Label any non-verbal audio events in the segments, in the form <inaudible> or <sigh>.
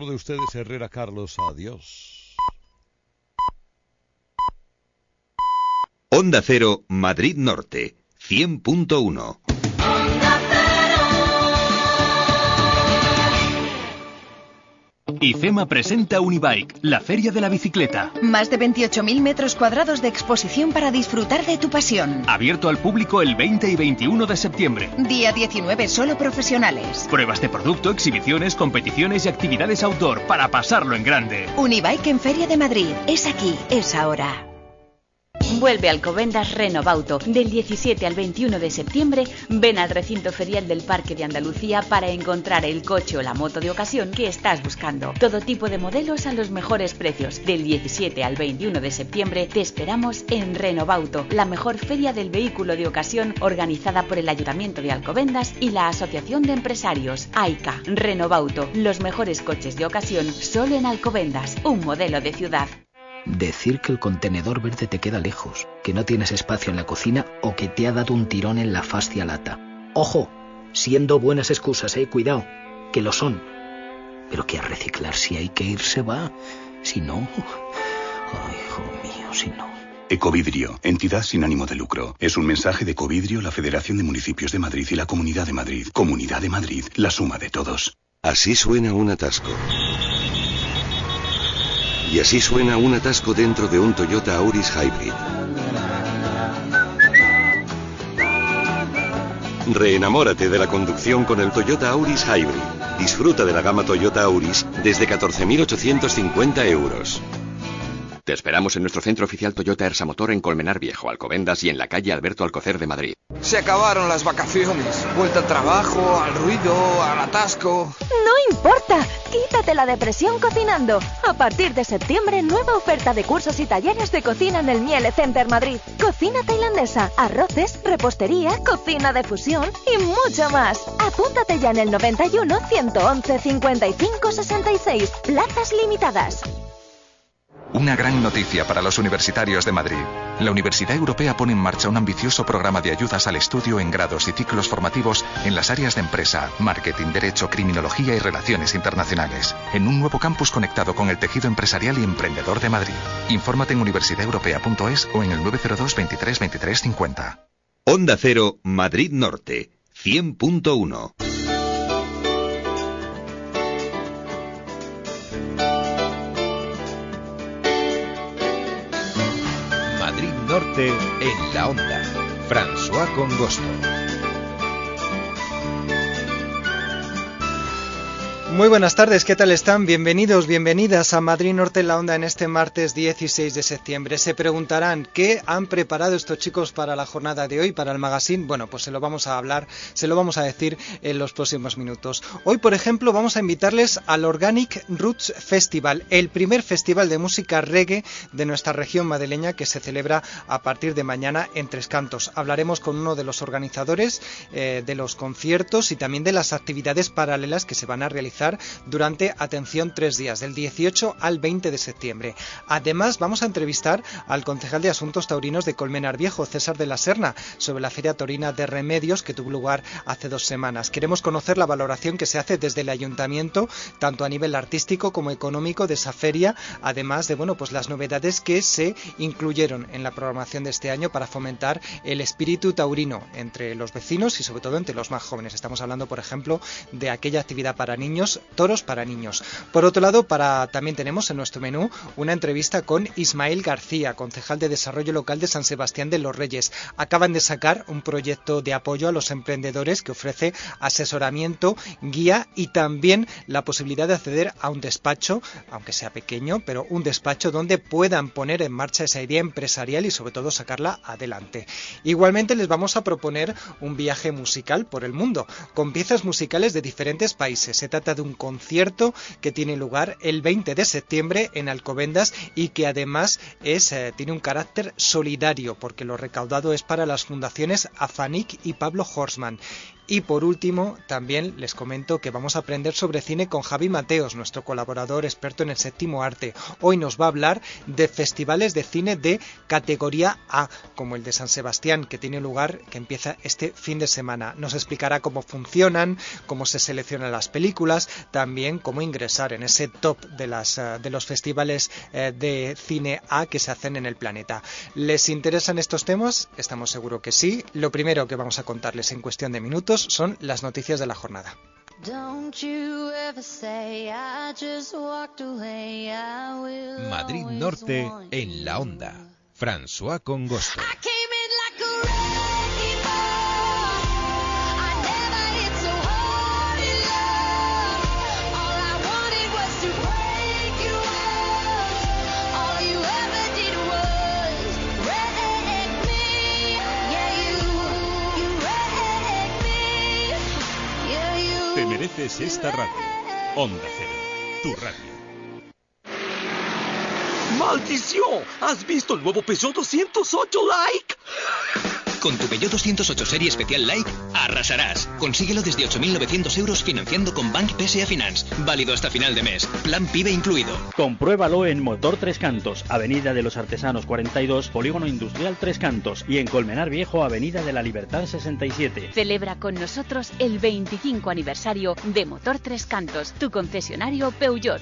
de ustedes, Herrera Carlos. Adiós. Onda Cero, Madrid Norte, 100.1. IFEMA presenta Unibike, la feria de la bicicleta. Más de 28.000 metros cuadrados de exposición para disfrutar de tu pasión. Abierto al público el 20 y 21 de septiembre. Día 19 solo profesionales. Pruebas de producto, exhibiciones, competiciones y actividades outdoor para pasarlo en grande. Unibike en Feria de Madrid. Es aquí, es ahora. Vuelve Alcobendas Renovauto. Del 17 al 21 de septiembre, ven al recinto ferial del Parque de Andalucía para encontrar el coche o la moto de ocasión que estás buscando. Todo tipo de modelos a los mejores precios. Del 17 al 21 de septiembre te esperamos en Renovauto, la mejor feria del vehículo de ocasión organizada por el Ayuntamiento de Alcobendas y la Asociación de Empresarios, AICA. Renovauto, los mejores coches de ocasión solo en Alcobendas, un modelo de ciudad. Decir que el contenedor verde te queda lejos, que no tienes espacio en la cocina o que te ha dado un tirón en la fascia lata. Ojo, siendo buenas excusas, eh, cuidado, que lo son. Pero que a reciclar si hay que ir se va. Si no... Ay, hijo mío, si no... Ecovidrio, entidad sin ánimo de lucro. Es un mensaje de Ecovidrio, la Federación de Municipios de Madrid y la Comunidad de Madrid. Comunidad de Madrid, la suma de todos. Así suena un atasco. Y así suena un atasco dentro de un Toyota Auris Hybrid. Reenamórate de la conducción con el Toyota Auris Hybrid. Disfruta de la gama Toyota Auris desde 14.850 euros. Te esperamos en nuestro centro oficial Toyota Ersa Motor en Colmenar Viejo, Alcobendas y en la calle Alberto Alcocer de Madrid. Se acabaron las vacaciones. Vuelta al trabajo, al ruido, al atasco. No importa. Quítate la depresión cocinando. A partir de septiembre, nueva oferta de cursos y talleres de cocina en el Miele Center Madrid. Cocina tailandesa, arroces, repostería, cocina de fusión y mucho más. Apúntate ya en el 91 111 55 66. Plazas limitadas. Una gran noticia para los universitarios de Madrid. La Universidad Europea pone en marcha un ambicioso programa de ayudas al estudio en grados y ciclos formativos en las áreas de empresa, marketing, derecho, criminología y relaciones internacionales, en un nuevo campus conectado con el tejido empresarial y emprendedor de Madrid. Infórmate en universidadeuropea.es o en el 902 23 23 50. Onda Cero, Madrid Norte, 100.1. Madrid Norte en la onda. François Congosto. Muy buenas tardes, ¿qué tal están? Bienvenidos, bienvenidas a Madrid Norte en la Onda en este martes 16 de septiembre. Se preguntarán, ¿qué han preparado estos chicos para la jornada de hoy, para el magazine? Bueno, pues se lo vamos a hablar, se lo vamos a decir en los próximos minutos. Hoy, por ejemplo, vamos a invitarles al Organic Roots Festival, el primer festival de música reggae de nuestra región madrileña que se celebra a partir de mañana en Tres Cantos. Hablaremos con uno de los organizadores eh, de los conciertos y también de las actividades paralelas que se van a realizar durante, atención, tres días, del 18 al 20 de septiembre. Además, vamos a entrevistar al concejal de Asuntos Taurinos de Colmenar Viejo, César de la Serna, sobre la Feria Taurina de Remedios que tuvo lugar hace dos semanas. Queremos conocer la valoración que se hace desde el ayuntamiento, tanto a nivel artístico como económico, de esa feria, además de bueno, pues las novedades que se incluyeron en la programación de este año para fomentar el espíritu taurino entre los vecinos y sobre todo entre los más jóvenes. Estamos hablando, por ejemplo, de aquella actividad para niños toros para niños. Por otro lado, para, también tenemos en nuestro menú una entrevista con Ismael García, concejal de Desarrollo Local de San Sebastián de los Reyes. Acaban de sacar un proyecto de apoyo a los emprendedores que ofrece asesoramiento, guía y también la posibilidad de acceder a un despacho, aunque sea pequeño, pero un despacho donde puedan poner en marcha esa idea empresarial y sobre todo sacarla adelante. Igualmente les vamos a proponer un viaje musical por el mundo, con piezas musicales de diferentes países. Se trata de un concierto que tiene lugar el 20 de septiembre en Alcobendas y que además es, eh, tiene un carácter solidario porque lo recaudado es para las fundaciones Afanic y Pablo Horsman. Y por último, también les comento que vamos a aprender sobre cine con Javi Mateos, nuestro colaborador experto en el séptimo arte. Hoy nos va a hablar de festivales de cine de categoría A, como el de San Sebastián, que tiene lugar, que empieza este fin de semana. Nos explicará cómo funcionan, cómo se seleccionan las películas, también cómo ingresar en ese top de, las, eh, de los festivales eh, de cine A que se hacen en el planeta. ¿Les interesan estos temas? Estamos seguros que sí. Lo primero que vamos a contarles en cuestión de minutos son las noticias de la jornada. Madrid Norte en la onda. François Congosto. Te mereces esta radio. Onda Cero, tu radio. ¡Maldición! ¿Has visto el nuevo Peugeot 208 Like? Con tu Peugeot 208 Serie Especial Like, arrasarás. Consíguelo desde 8.900 euros financiando con Bank PSA Finance. Válido hasta final de mes. Plan PIBE incluido. Compruébalo en Motor Tres Cantos, Avenida de los Artesanos 42, Polígono Industrial Tres Cantos y en Colmenar Viejo, Avenida de la Libertad 67. Celebra con nosotros el 25 aniversario de Motor Tres Cantos, tu concesionario Peugeot.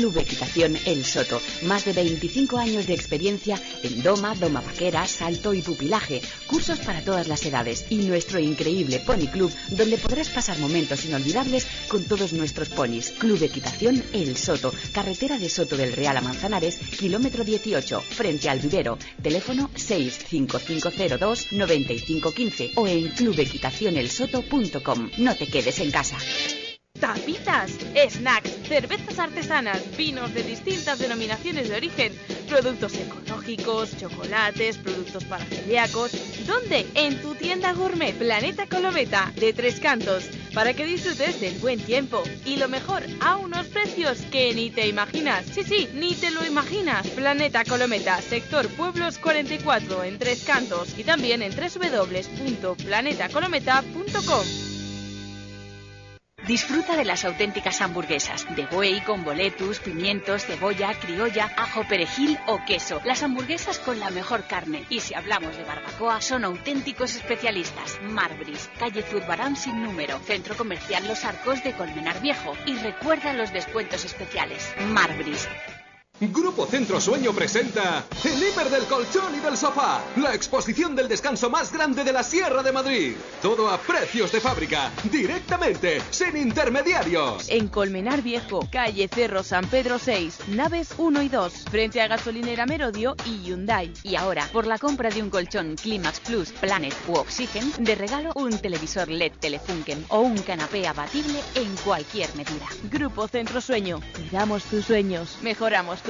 Club Equitación El Soto. Más de 25 años de experiencia en doma, doma vaquera, salto y pupilaje. Cursos para todas las edades. Y nuestro increíble Pony Club, donde podrás pasar momentos inolvidables con todos nuestros ponis. Club Equitación El Soto. Carretera de Soto del Real a Manzanares, kilómetro 18, frente al vivero. Teléfono 65502-9515 o en clubequitacionelsoto.com. No te quedes en casa. Tapitas, snacks, cervezas artesanas, vinos de distintas denominaciones de origen, productos ecológicos, chocolates, productos para celíacos. ¿Dónde? En tu tienda gourmet Planeta Colometa de Tres Cantos, para que disfrutes del buen tiempo y lo mejor a unos precios que ni te imaginas. Sí, sí, ni te lo imaginas. Planeta Colometa, sector Pueblos 44 en Tres Cantos y también en www.planetacolometa.com. Disfruta de las auténticas hamburguesas de buey con boletus, pimientos, cebolla, criolla, ajo, perejil o queso. Las hamburguesas con la mejor carne. Y si hablamos de barbacoa, son auténticos especialistas. Marbris, calle Zurbarán sin número, Centro Comercial Los Arcos de Colmenar Viejo. Y recuerda los descuentos especiales. Marbris. Grupo Centro Sueño presenta El Hiper del Colchón y del Sofá, la exposición del descanso más grande de la Sierra de Madrid. Todo a precios de fábrica, directamente, sin intermediarios. En Colmenar Viejo, calle Cerro San Pedro 6, naves 1 y 2, frente a gasolinera Merodio y Hyundai. Y ahora, por la compra de un colchón Climax Plus, Planet u Oxygen, de regalo un televisor LED Telefunken o un canapé abatible en cualquier medida. Grupo Centro Sueño, cuidamos tus sueños, mejoramos tu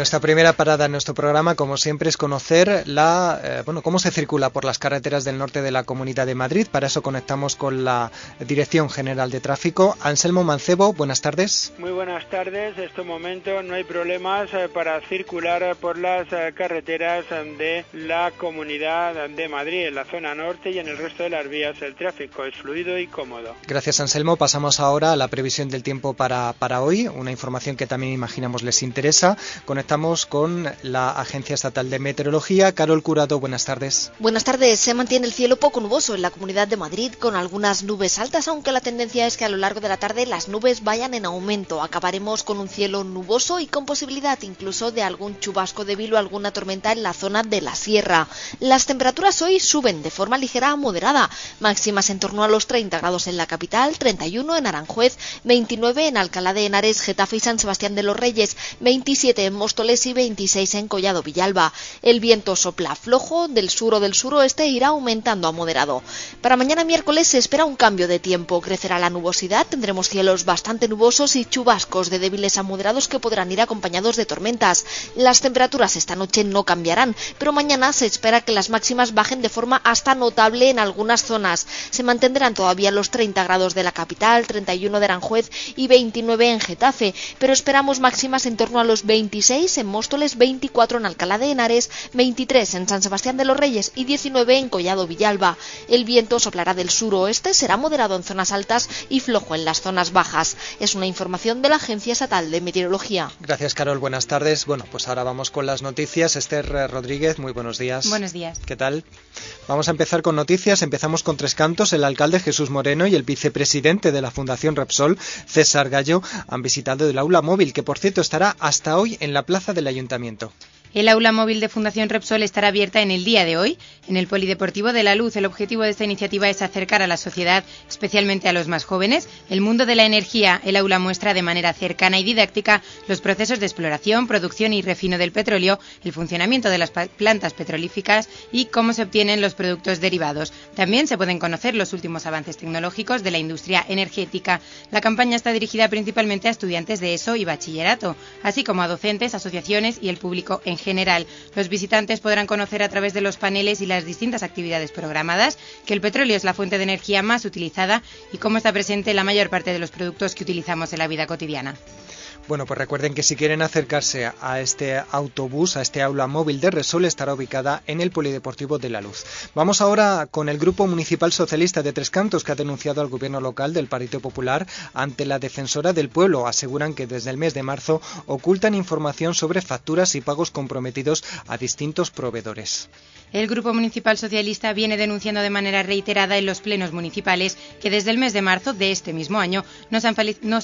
Nuestra primera parada en nuestro programa, como siempre, es conocer la, eh, bueno, cómo se circula por las carreteras del norte de la Comunidad de Madrid. Para eso conectamos con la Dirección General de Tráfico. Anselmo Mancebo, buenas tardes. Muy buenas tardes. En estos momentos no hay problemas eh, para circular por las eh, carreteras de la Comunidad de Madrid, en la zona norte y en el resto de las vías. El tráfico es fluido y cómodo. Gracias, Anselmo. Pasamos ahora a la previsión del tiempo para, para hoy, una información que también imaginamos les interesa. Conectamos con la Agencia Estatal de Meteorología. Carol Curado, buenas tardes. Buenas tardes. Se mantiene el cielo poco nuboso en la Comunidad de Madrid con algunas nubes altas, aunque la tendencia es que a lo largo de la tarde las nubes vayan en aumento. Acabaremos con un cielo nuboso y con posibilidad incluso de algún chubasco débil o alguna tormenta en la zona de la sierra. Las temperaturas hoy suben de forma ligera a moderada, máximas en torno a los 30 grados en la capital, 31 en Aranjuez, 29 en Alcalá de Henares, Getafe y San Sebastián de los Reyes, 27 en Mos Móstoles y 26 en Collado Villalba. El viento sopla flojo del sur o del suroeste e irá aumentando a moderado. Para mañana miércoles se espera un cambio de tiempo. Crecerá la nubosidad, tendremos cielos bastante nubosos y chubascos de débiles a moderados que podrán ir acompañados de tormentas. Las temperaturas esta noche no cambiarán, pero mañana se espera que las máximas bajen de forma hasta notable en algunas zonas. Se mantendrán todavía los 30 grados de la capital, 31 de Aranjuez y 29 en Getafe, pero esperamos máximas en torno a los 26 en Móstoles, 24 en Alcalá de Henares, 23 en San Sebastián de los Reyes y 19 en Collado Villalba. El viento soplará del suroeste, será moderado en zonas altas y flojo en las zonas bajas. Es una información de la Agencia Estatal de Meteorología. Gracias, Carol. Buenas tardes. Bueno, pues ahora vamos con las noticias. Esther Rodríguez, muy buenos días. Buenos días. ¿Qué tal? Vamos a empezar con noticias. Empezamos con tres cantos. El alcalde Jesús Moreno y el vicepresidente de la Fundación Repsol, César Gallo, han visitado el aula móvil, que por cierto estará hasta hoy en la plaza del ayuntamiento. El aula móvil de Fundación Repsol estará abierta en el día de hoy en el Polideportivo de la Luz. El objetivo de esta iniciativa es acercar a la sociedad, especialmente a los más jóvenes, el mundo de la energía. El aula muestra de manera cercana y didáctica los procesos de exploración, producción y refino del petróleo, el funcionamiento de las plantas petrolíficas y cómo se obtienen los productos derivados. También se pueden conocer los últimos avances tecnológicos de la industria energética. La campaña está dirigida principalmente a estudiantes de ESO y bachillerato, así como a docentes, asociaciones y el público en general. Los visitantes podrán conocer a través de los paneles y las distintas actividades programadas que el petróleo es la fuente de energía más utilizada y cómo está presente la mayor parte de los productos que utilizamos en la vida cotidiana. Bueno, pues recuerden que si quieren acercarse a este autobús, a este aula móvil de Resol, estará ubicada en el Polideportivo de la Luz. Vamos ahora con el Grupo Municipal Socialista de Tres Cantos, que ha denunciado al Gobierno local del Partido Popular ante la Defensora del Pueblo. Aseguran que desde el mes de marzo ocultan información sobre facturas y pagos comprometidos a distintos proveedores. El Grupo Municipal Socialista viene denunciando de manera reiterada en los plenos municipales que desde el mes de marzo de este mismo año no se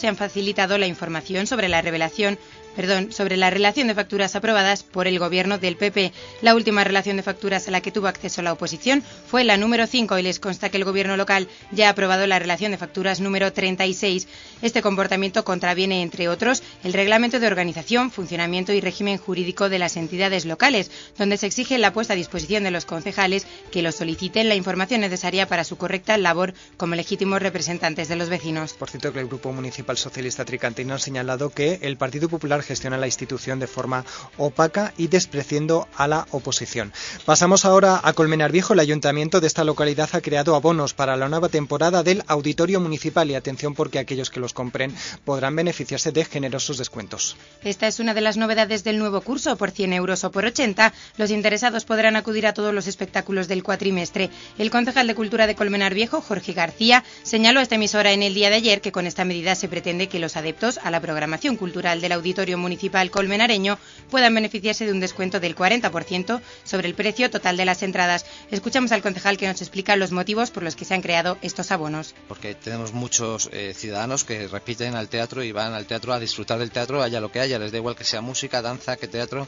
han, facilitado la información sobre la revelación perdón, sobre la relación de facturas aprobadas por el gobierno del PP. La última relación de facturas a la que tuvo acceso la oposición fue la número 5 y les consta que el gobierno local ya ha aprobado la relación de facturas número 36. Este comportamiento contraviene, entre otros, el reglamento de organización, funcionamiento y régimen jurídico de las entidades locales, donde se exige la puesta a disposición de los concejales que lo soliciten la información necesaria para su correcta labor como legítimos representantes de los vecinos. Por cierto, que el Grupo Municipal Socialista Tricantino ha señalado que el Partido Popular gestiona la institución de forma opaca y despreciando a la oposición. Pasamos ahora a Colmenar Viejo. El ayuntamiento de esta localidad ha creado abonos para la nueva temporada del Auditorio Municipal y atención porque aquellos que los compren podrán beneficiarse de generosos descuentos. Esta es una de las novedades del nuevo curso. Por 100 euros o por 80, los interesados podrán acudir a todos los espectáculos del cuatrimestre. El concejal de Cultura de Colmenar Viejo, Jorge García, señaló a esta emisora en el día de ayer que con esta medida se pretende que los adeptos a la programación cultural del Auditorio Municipal Colmenareño puedan beneficiarse de un descuento del 40% sobre el precio total de las entradas. Escuchamos al concejal que nos explica los motivos por los que se han creado estos abonos. Porque tenemos muchos eh, ciudadanos que repiten al teatro y van al teatro a disfrutar del teatro, haya lo que haya, les da igual que sea música, danza, que teatro.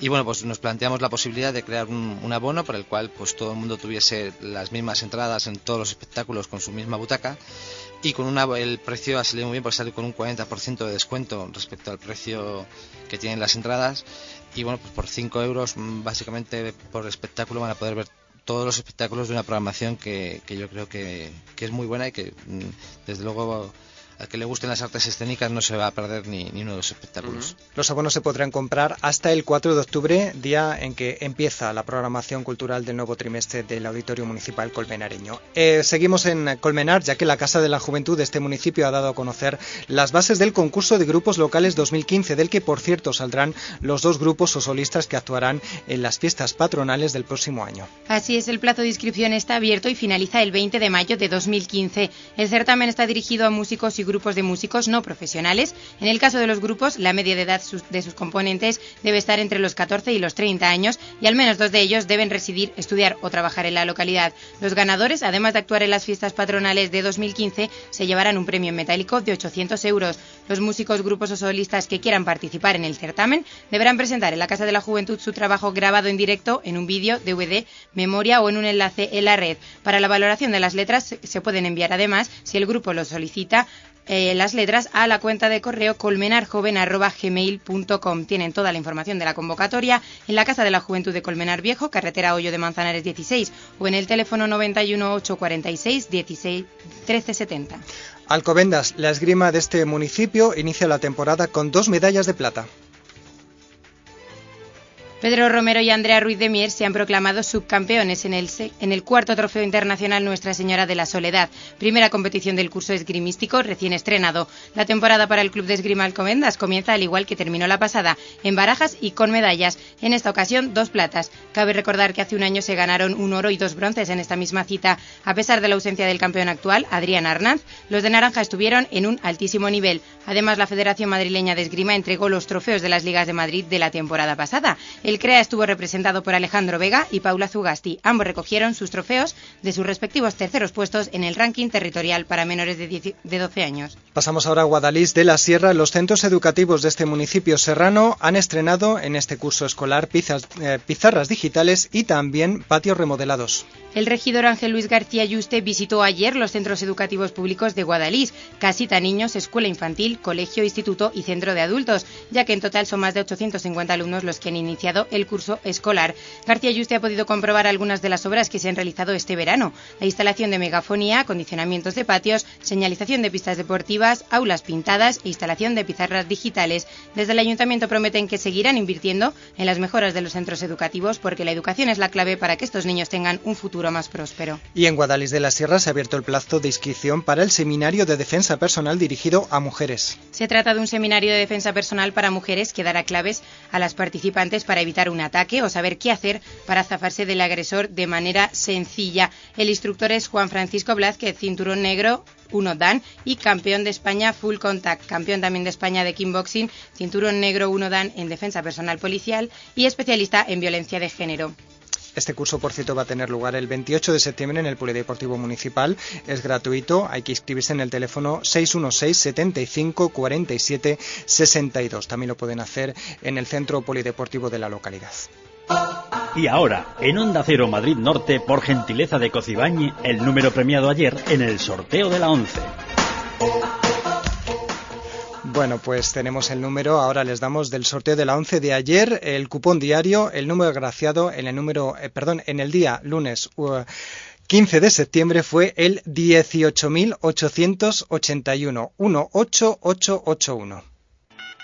Y bueno, pues nos planteamos la posibilidad de crear un, abono por el cual pues todo el mundo tuviese las mismas entradas en todos los espectáculos con su misma butaca y con una, el precio ha salido muy bien porque sale con un 40% de descuento respecto al precio que tienen las entradas. Y bueno, pues por 5 euros básicamente por espectáculo van a poder ver todos los espectáculos de una programación que, que yo creo que, que, es muy buena y que desde luego al que le gusten las artes escénicas no se va a perder ni, ni uno de los espectáculos. Uh -huh. Los abonos se podrán comprar hasta el 4 de octubre, día en que empieza la programación cultural del nuevo trimestre del Auditorio Municipal Colmenareño. Eh, seguimos en Colmenar, ya que la Casa de la Juventud de este municipio ha dado a conocer las bases del concurso de grupos locales 2015, del que por cierto saldrán los dos grupos o solistas que actuarán en las fiestas patronales del próximo año. Así es, el plazo de inscripción está abierto y finaliza el 20 de mayo de 2015. El certamen está dirigido a músicos y grupos de músicos no profesionales. En el caso de los grupos, la media de edad de sus componentes debe estar entre los 14 y los 30 años y al menos dos de ellos deben residir, estudiar o trabajar en la localidad. Los ganadores, además de actuar en las fiestas patronales de 2015, se llevarán un premio en metálico de 800 euros. Los músicos, grupos o solistas que quieran participar en el certamen deberán presentar en la Casa de la Juventud su trabajo grabado en directo en un vídeo, DVD, memoria o en un enlace en la red. Para la valoración de las letras se pueden enviar además, si el grupo lo solicita, eh, las letras a la cuenta de correo colmenarjoven.gmail.com. Tienen toda la información de la convocatoria en la Casa de la Juventud de Colmenar Viejo, carretera Hoyo de Manzanares 16, o en el teléfono 91 846 16 1370. Alcobendas, la esgrima de este municipio inicia la temporada con dos medallas de plata. Pedro Romero y Andrea Ruiz de Mier se han proclamado subcampeones en el, en el, cuarto trofeo internacional Nuestra Señora de la Soledad, primera competición del curso esgrimístico recién estrenado. La temporada para el Club de Esgrima Alcomendas comienza al igual que terminó la pasada, en barajas y con medallas. En esta ocasión, dos platas. Cabe recordar que hace un año se ganaron un oro y dos bronces en esta misma cita. A pesar de la ausencia del campeón actual, Adrián Arnaz, los de Naranja estuvieron en un altísimo nivel. Además, la Federación Madrileña de Esgrima entregó los trofeos de las ligas de Madrid de la temporada pasada. CREA estuvo representado por Alejandro Vega y Paula Zugasti. Ambos recogieron sus trofeos de sus respectivos terceros puestos en el ranking territorial para menores de, 10, de 12 años. Pasamos ahora a Guadalís de la Sierra. Los centros educativos de este municipio serrano han estrenado en este curso escolar eh, pizarras digitales y también patios remodelados. El regidor Ángel Luis García Yuste visitó ayer los centros educativos públicos de Guadalís, casita niños, escuela infantil, colegio, instituto y centro de adultos, ya que en total son más de 850 alumnos los que han iniciado el curso escolar. García Yuste ha podido comprobar algunas de las obras que se han realizado este verano. La instalación de megafonía, acondicionamientos de patios, señalización de pistas deportivas, aulas pintadas e instalación de pizarras digitales. Desde el ayuntamiento prometen que seguirán invirtiendo en las mejoras de los centros educativos porque la educación es la clave para que estos niños tengan un futuro más próspero. Y en Guadalís de la Sierra se ha abierto el plazo de inscripción para el seminario de defensa personal dirigido a mujeres. Se trata de un seminario de defensa personal para mujeres que dará claves a las participantes para evitar un ataque o saber qué hacer para zafarse del agresor de manera sencilla. El instructor es Juan Francisco Blázquez, cinturón negro 1 Dan y campeón de España Full Contact, campeón también de España de Kickboxing, cinturón negro 1 Dan en defensa personal policial y especialista en violencia de género. Este curso, por cierto, va a tener lugar el 28 de septiembre en el Polideportivo Municipal. Es gratuito, hay que inscribirse en el teléfono 616 75 47 62. También lo pueden hacer en el Centro Polideportivo de la localidad. Y ahora, en Onda Cero Madrid Norte, por gentileza de Cocibañi, el número premiado ayer en el sorteo de la 11. Bueno, pues tenemos el número, ahora les damos del sorteo de la 11 de ayer, el cupón diario, el número agraciado en el número, eh, perdón, en el día lunes uh, 15 de septiembre fue el 18.881, 18881.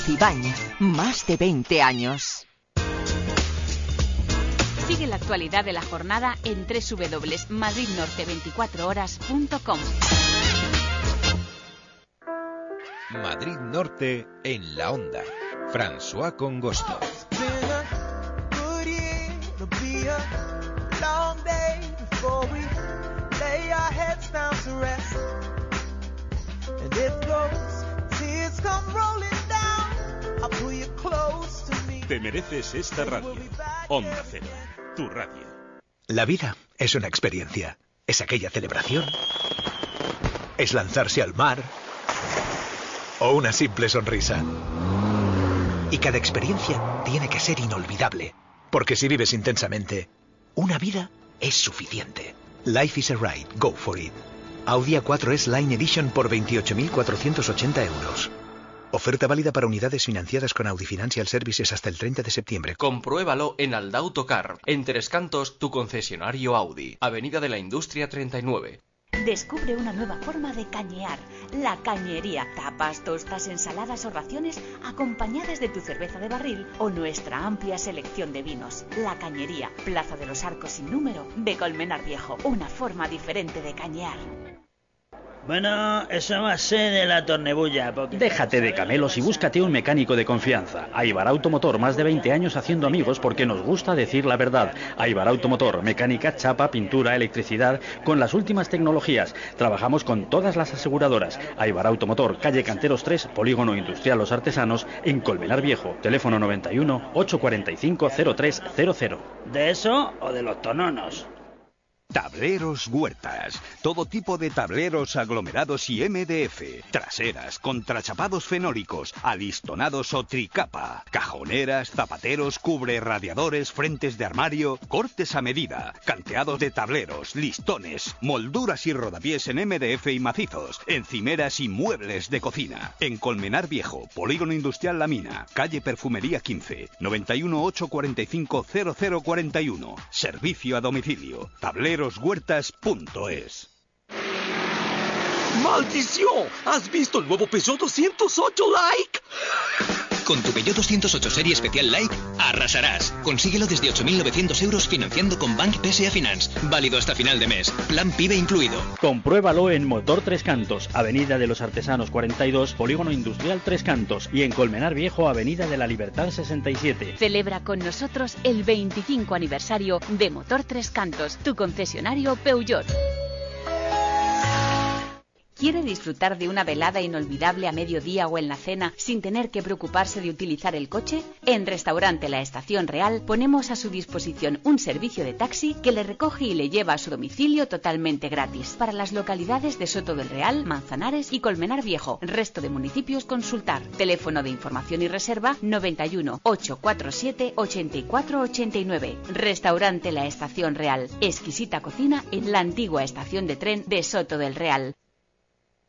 Cocibañ, más de 20 años. Sigue la actualidad de la jornada en www.madridnorte24horas.com. Madrid Norte en la onda. François Congosto. Te mereces esta radio. Onda Cero, tu radio. La vida es una experiencia. Es aquella celebración. Es lanzarse al mar. O una simple sonrisa. Y cada experiencia tiene que ser inolvidable. Porque si vives intensamente, una vida es suficiente. Life is a ride. Go for it. Audi A4 Line Edition por 28.480 euros. Oferta válida para unidades financiadas con Audi Financial Services hasta el 30 de septiembre. Compruébalo en Aldautocar, en Tres Cantos, tu concesionario Audi, Avenida de la Industria 39. Descubre una nueva forma de cañear, la cañería. Tapas, tostas, ensaladas o raciones acompañadas de tu cerveza de barril o nuestra amplia selección de vinos. La cañería, Plaza de los Arcos sin número de Colmenar Viejo, una forma diferente de cañear. Bueno, eso va a ser de la tornebulla. Porque Déjate de camelos y búscate un mecánico de confianza. Aibar Automotor, más de 20 años haciendo amigos porque nos gusta decir la verdad. Aibar Automotor, mecánica, chapa, pintura, electricidad, con las últimas tecnologías. Trabajamos con todas las aseguradoras. Aibar Automotor, calle Canteros 3, Polígono Industrial Los Artesanos, en Colmenar Viejo. Teléfono 91 845 0300. ¿De eso o de los tononos? Tableros Huertas. Todo tipo de tableros aglomerados y MDF. Traseras, contrachapados fenólicos, alistonados o tricapa. Cajoneras, zapateros, cubre radiadores, frentes de armario, cortes a medida. Canteados de tableros, listones, molduras y rodapiés en MDF y macizos. Encimeras y muebles de cocina. En Colmenar Viejo, Polígono Industrial La Mina. Calle Perfumería 15. 91 845 0041. Servicio a domicilio. Tablero ¡Maldición! ¿Has visto el nuevo Peugeot 208 Like? Con tu Peugeot 208 serie especial Like, arrasarás. Consíguelo desde 8.900 euros financiando con Bank PSA Finance. Válido hasta final de mes. Plan PIBE incluido. Compruébalo en Motor Tres Cantos, Avenida de los Artesanos 42, Polígono Industrial Tres Cantos y en Colmenar Viejo, Avenida de la Libertad 67. Celebra con nosotros el 25 aniversario de Motor Tres Cantos, tu concesionario Peugeot. ¿Quiere disfrutar de una velada inolvidable a mediodía o en la cena sin tener que preocuparse de utilizar el coche? En Restaurante La Estación Real ponemos a su disposición un servicio de taxi que le recoge y le lleva a su domicilio totalmente gratis. Para las localidades de Soto del Real, Manzanares y Colmenar Viejo. Resto de municipios consultar. Teléfono de información y reserva 91 847 8489. Restaurante La Estación Real. Exquisita cocina en la antigua estación de tren de Soto del Real.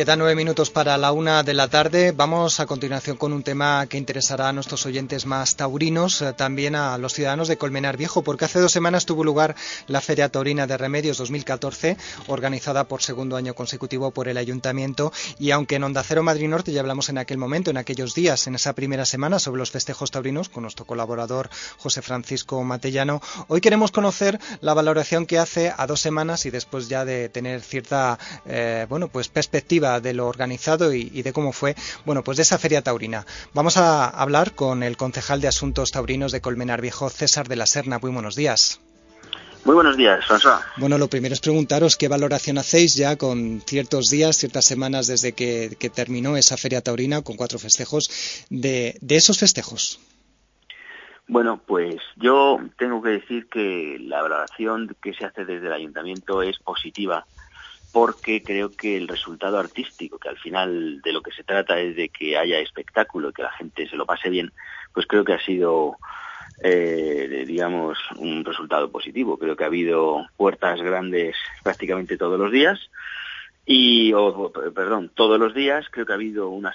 Quedan nueve minutos para la una de la tarde. Vamos a continuación con un tema que interesará a nuestros oyentes más taurinos, eh, también a los ciudadanos de Colmenar Viejo, porque hace dos semanas tuvo lugar la Feria Taurina de Remedios 2014, organizada por segundo año consecutivo por el Ayuntamiento. Y aunque en Onda Cero Madrid Norte ya hablamos en aquel momento, en aquellos días, en esa primera semana, sobre los festejos taurinos con nuestro colaborador José Francisco Matellano, hoy queremos conocer la valoración que hace a dos semanas y después ya de tener cierta, eh, bueno, pues perspectiva de lo organizado y, y, de cómo fue, bueno, pues de esa feria taurina. Vamos a hablar con el concejal de Asuntos Taurinos de Colmenar Viejo, César de la Serna. Muy buenos días. Muy buenos días, François. Bueno, lo primero es preguntaros qué valoración hacéis ya con ciertos días, ciertas semanas desde que, que terminó esa feria taurina con cuatro festejos, de, de esos festejos. Bueno, pues yo tengo que decir que la valoración que se hace desde el ayuntamiento es positiva porque creo que el resultado artístico, que al final de lo que se trata es de que haya espectáculo y que la gente se lo pase bien, pues creo que ha sido, eh, digamos, un resultado positivo. Creo que ha habido puertas grandes prácticamente todos los días y, o, perdón, todos los días creo que ha habido unas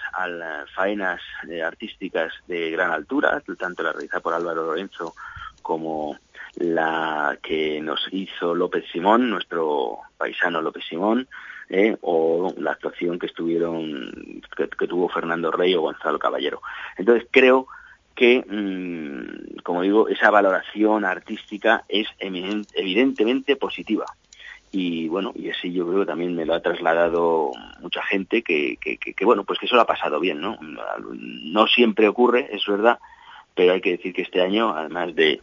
faenas eh, artísticas de gran altura, tanto la realizada por Álvaro Lorenzo como la que nos hizo López Simón, nuestro paisano López Simón, eh, o la actuación que estuvieron que, tuvo Fernando Rey o Gonzalo Caballero. Entonces creo que, mmm, como digo, esa valoración artística es evidentemente positiva. Y bueno, y así yo creo que también me lo ha trasladado mucha gente que, que, que bueno, pues que eso lo ha pasado bien, ¿no? No siempre ocurre, es verdad, pero hay que decir que este año, además de,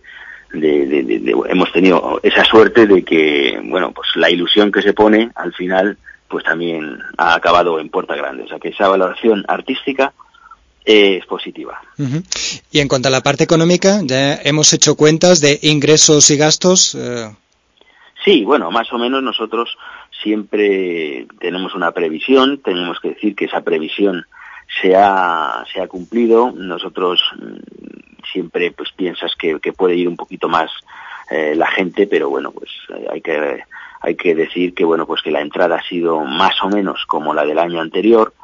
de, de, de, de, hemos tenido esa suerte de que, bueno, pues la ilusión que se pone al final, pues también ha acabado en puerta grande. O sea que esa valoración artística es positiva. Uh -huh. Y en cuanto a la parte económica, ya hemos hecho cuentas de ingresos y gastos. Eh... Sí, bueno, más o menos nosotros siempre tenemos una previsión, tenemos que decir que esa previsión se ha, se ha cumplido. Nosotros siempre pues piensas que, puede ir un poquito más eh, la gente, pero bueno, pues hay que hay que decir que bueno, pues que la entrada ha sido más o menos como la del año anterior.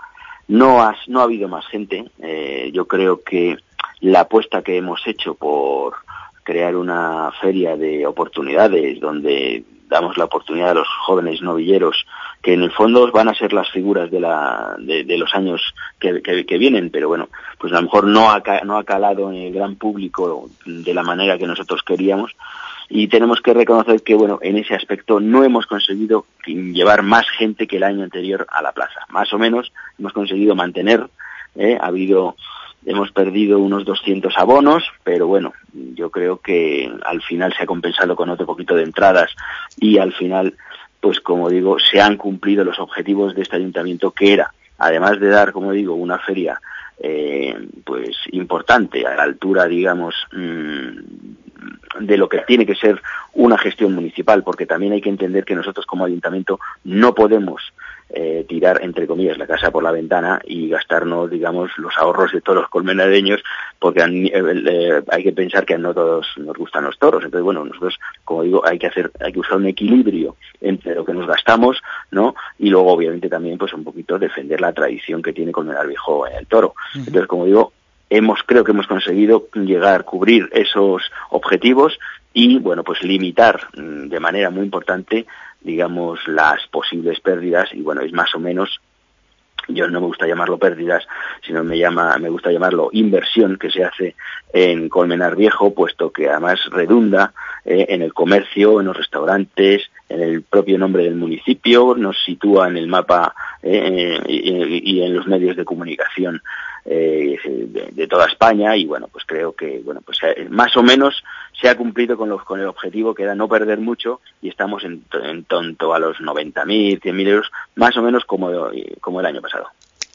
No ha, no ha habido más gente. Eh, yo creo que la apuesta que hemos hecho por crear una feria de oportunidades donde damos la oportunidad a los jóvenes novilleros que en el fondo van a ser las figuras de, la, de, los años que, que, vienen, pero bueno, pues a lo mejor no ha, no ha calado en el gran público de la manera que nosotros queríamos y tenemos que reconocer que bueno en ese aspecto no hemos conseguido llevar más gente que el año anterior a la plaza más o menos hemos conseguido mantener ¿eh? ha habido hemos perdido unos 200 abonos pero bueno yo creo que al final se ha compensado con otro poquito de entradas y al final pues como digo se han cumplido los objetivos de este ayuntamiento que era además de dar como digo una feria eh, pues importante a la altura digamos mm, de lo que tiene que ser una gestión municipal, porque también hay que entender que nosotros como ayuntamiento no podemos eh, tirar, entre comillas, la casa por la ventana y gastarnos, digamos, los ahorros de todos los colmenareños, porque eh, eh, hay que pensar que no todos nos gustan los toros. Entonces, bueno, nosotros, como digo, hay que hacer, hay que usar un equilibrio entre lo que nos gastamos, ¿no? Y luego, obviamente, también, pues un poquito defender la tradición que tiene Colmenar Viejo en el toro. Entonces, como digo, hemos creo que hemos conseguido llegar cubrir esos objetivos y bueno pues limitar mm, de manera muy importante digamos las posibles pérdidas. Y bueno es más o menos yo no me gusta llamarlo pérdidas, sino me llama, me gusta llamarlo inversión que se hace en Colmenar Viejo, puesto que además redunda eh, en el comercio, en los restaurantes, en el propio nombre del municipio, nos sitúa en el mapa eh, y, en los medios de comunicación eh, de, toda España y bueno pues creo que bueno pues eh, más o menos se ha cumplido con, los, con el objetivo que era no perder mucho y estamos en, en tonto a los 90.000, 100.000 euros más o menos como, como el año pasado.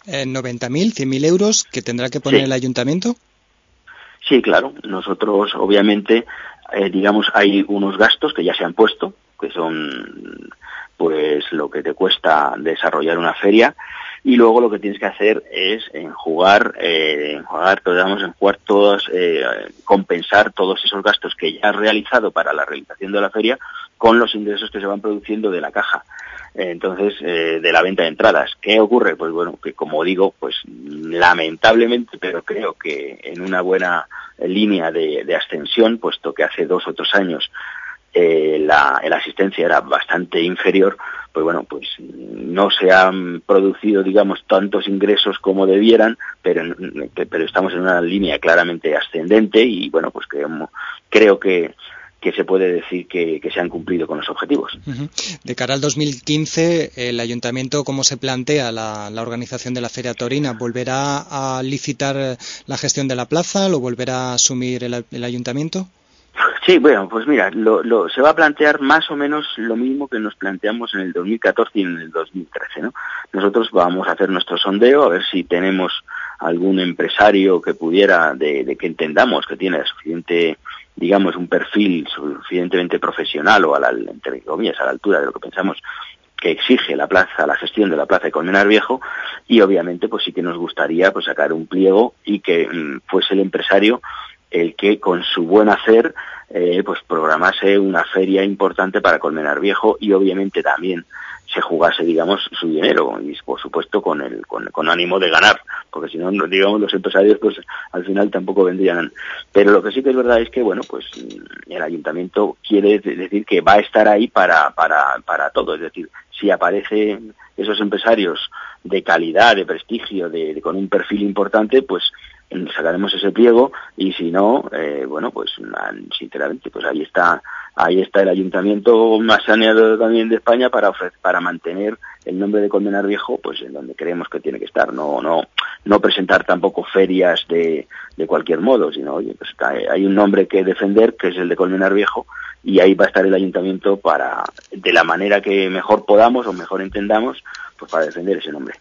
Eh, ¿90.000, 100.000 euros que tendrá que poner el ayuntamiento? Sí, claro. Nosotros, obviamente, eh, digamos, hay unos gastos que ya se han puesto, que son, pues, lo que te cuesta desarrollar una feria y luego lo que tienes que hacer es enjugar, eh, enjugar, digamos, enjugar todos, eh, compensar todos esos gastos que ya has realizado para la realización de la feria con los ingresos que se van produciendo de la caja. Entonces, eh, de la venta de entradas. ¿Qué ocurre? Pues bueno, que como digo, pues lamentablemente, pero creo que en una buena línea de, de ascensión, puesto que hace dos o tres años eh, la, asistencia era bastante inferior, pues bueno, pues no se han producido, digamos, tantos ingresos como debieran, pero, pero estamos en una línea claramente ascendente y bueno, pues creo, creo que, que se puede decir que, que, se han cumplido con los objetivos. De cara al 2015, el ayuntamiento, ¿cómo se plantea la, la, organización de la Feria Torina? ¿Volverá a licitar la gestión de la plaza? ¿Lo volverá a asumir el, el ayuntamiento? Sí, bueno, pues mira, lo, lo, se va a plantear más o menos lo mismo que nos planteamos en el 2014 y en el 2013, ¿no? Nosotros vamos a hacer nuestro sondeo a ver si tenemos algún empresario que pudiera, de, de que entendamos que tiene suficiente, digamos, un perfil suficientemente profesional o a la, entre comillas, a la altura de lo que pensamos que exige la plaza, la gestión de la plaza de Colmenar Viejo y obviamente pues sí que nos gustaría pues sacar un pliego y que mmm, fuese el empresario el que con su buen hacer eh, pues programase una feria importante para Colmenar Viejo y obviamente también se jugase, digamos, su dinero y por supuesto con el con, con ánimo de ganar, porque si no, digamos, los empresarios pues al final tampoco vendrían. Pero lo que sí que es verdad es que, bueno, pues el ayuntamiento quiere decir que va a estar ahí para, para, para todo, es decir, si aparecen esos empresarios de calidad, de prestigio, de con un perfil importante, pues sacaremos ese pliego y si no, eh, bueno, pues sinceramente, pues ahí está, ahí está el ayuntamiento más saneado también de España para ofrecer, para mantener el nombre de Colmenar Viejo, pues en donde creemos que tiene que estar, no, no, no presentar tampoco ferias de, de cualquier modo, sino, oye, pues hay un nombre que defender, que es el de Colmenar Viejo, y ahí va a estar el ayuntamiento para, de la manera que mejor podamos o mejor entendamos, pues para defender ese nombre.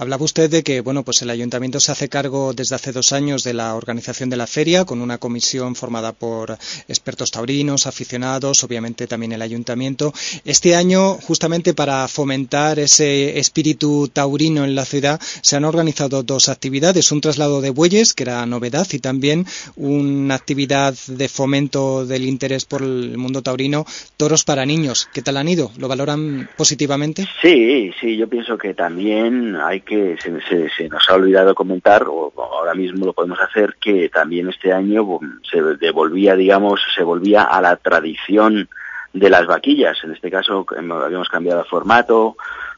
Hablaba usted de que bueno, pues el ayuntamiento se hace cargo desde hace dos años de la organización de la feria con una comisión formada por expertos taurinos, aficionados, obviamente también el ayuntamiento. Este año, justamente para fomentar ese espíritu taurino en la ciudad, se han organizado dos actividades: un traslado de bueyes, que era novedad, y también una actividad de fomento del interés por el mundo taurino, toros para niños. ¿Qué tal han ido? ¿Lo valoran positivamente? Sí, sí, yo pienso que también hay que se, se, se, nos ha olvidado comentar, o ahora mismo lo podemos hacer, que también este año se devolvía, digamos, se volvía a la tradición de las vaquillas. En este caso habíamos cambiado el formato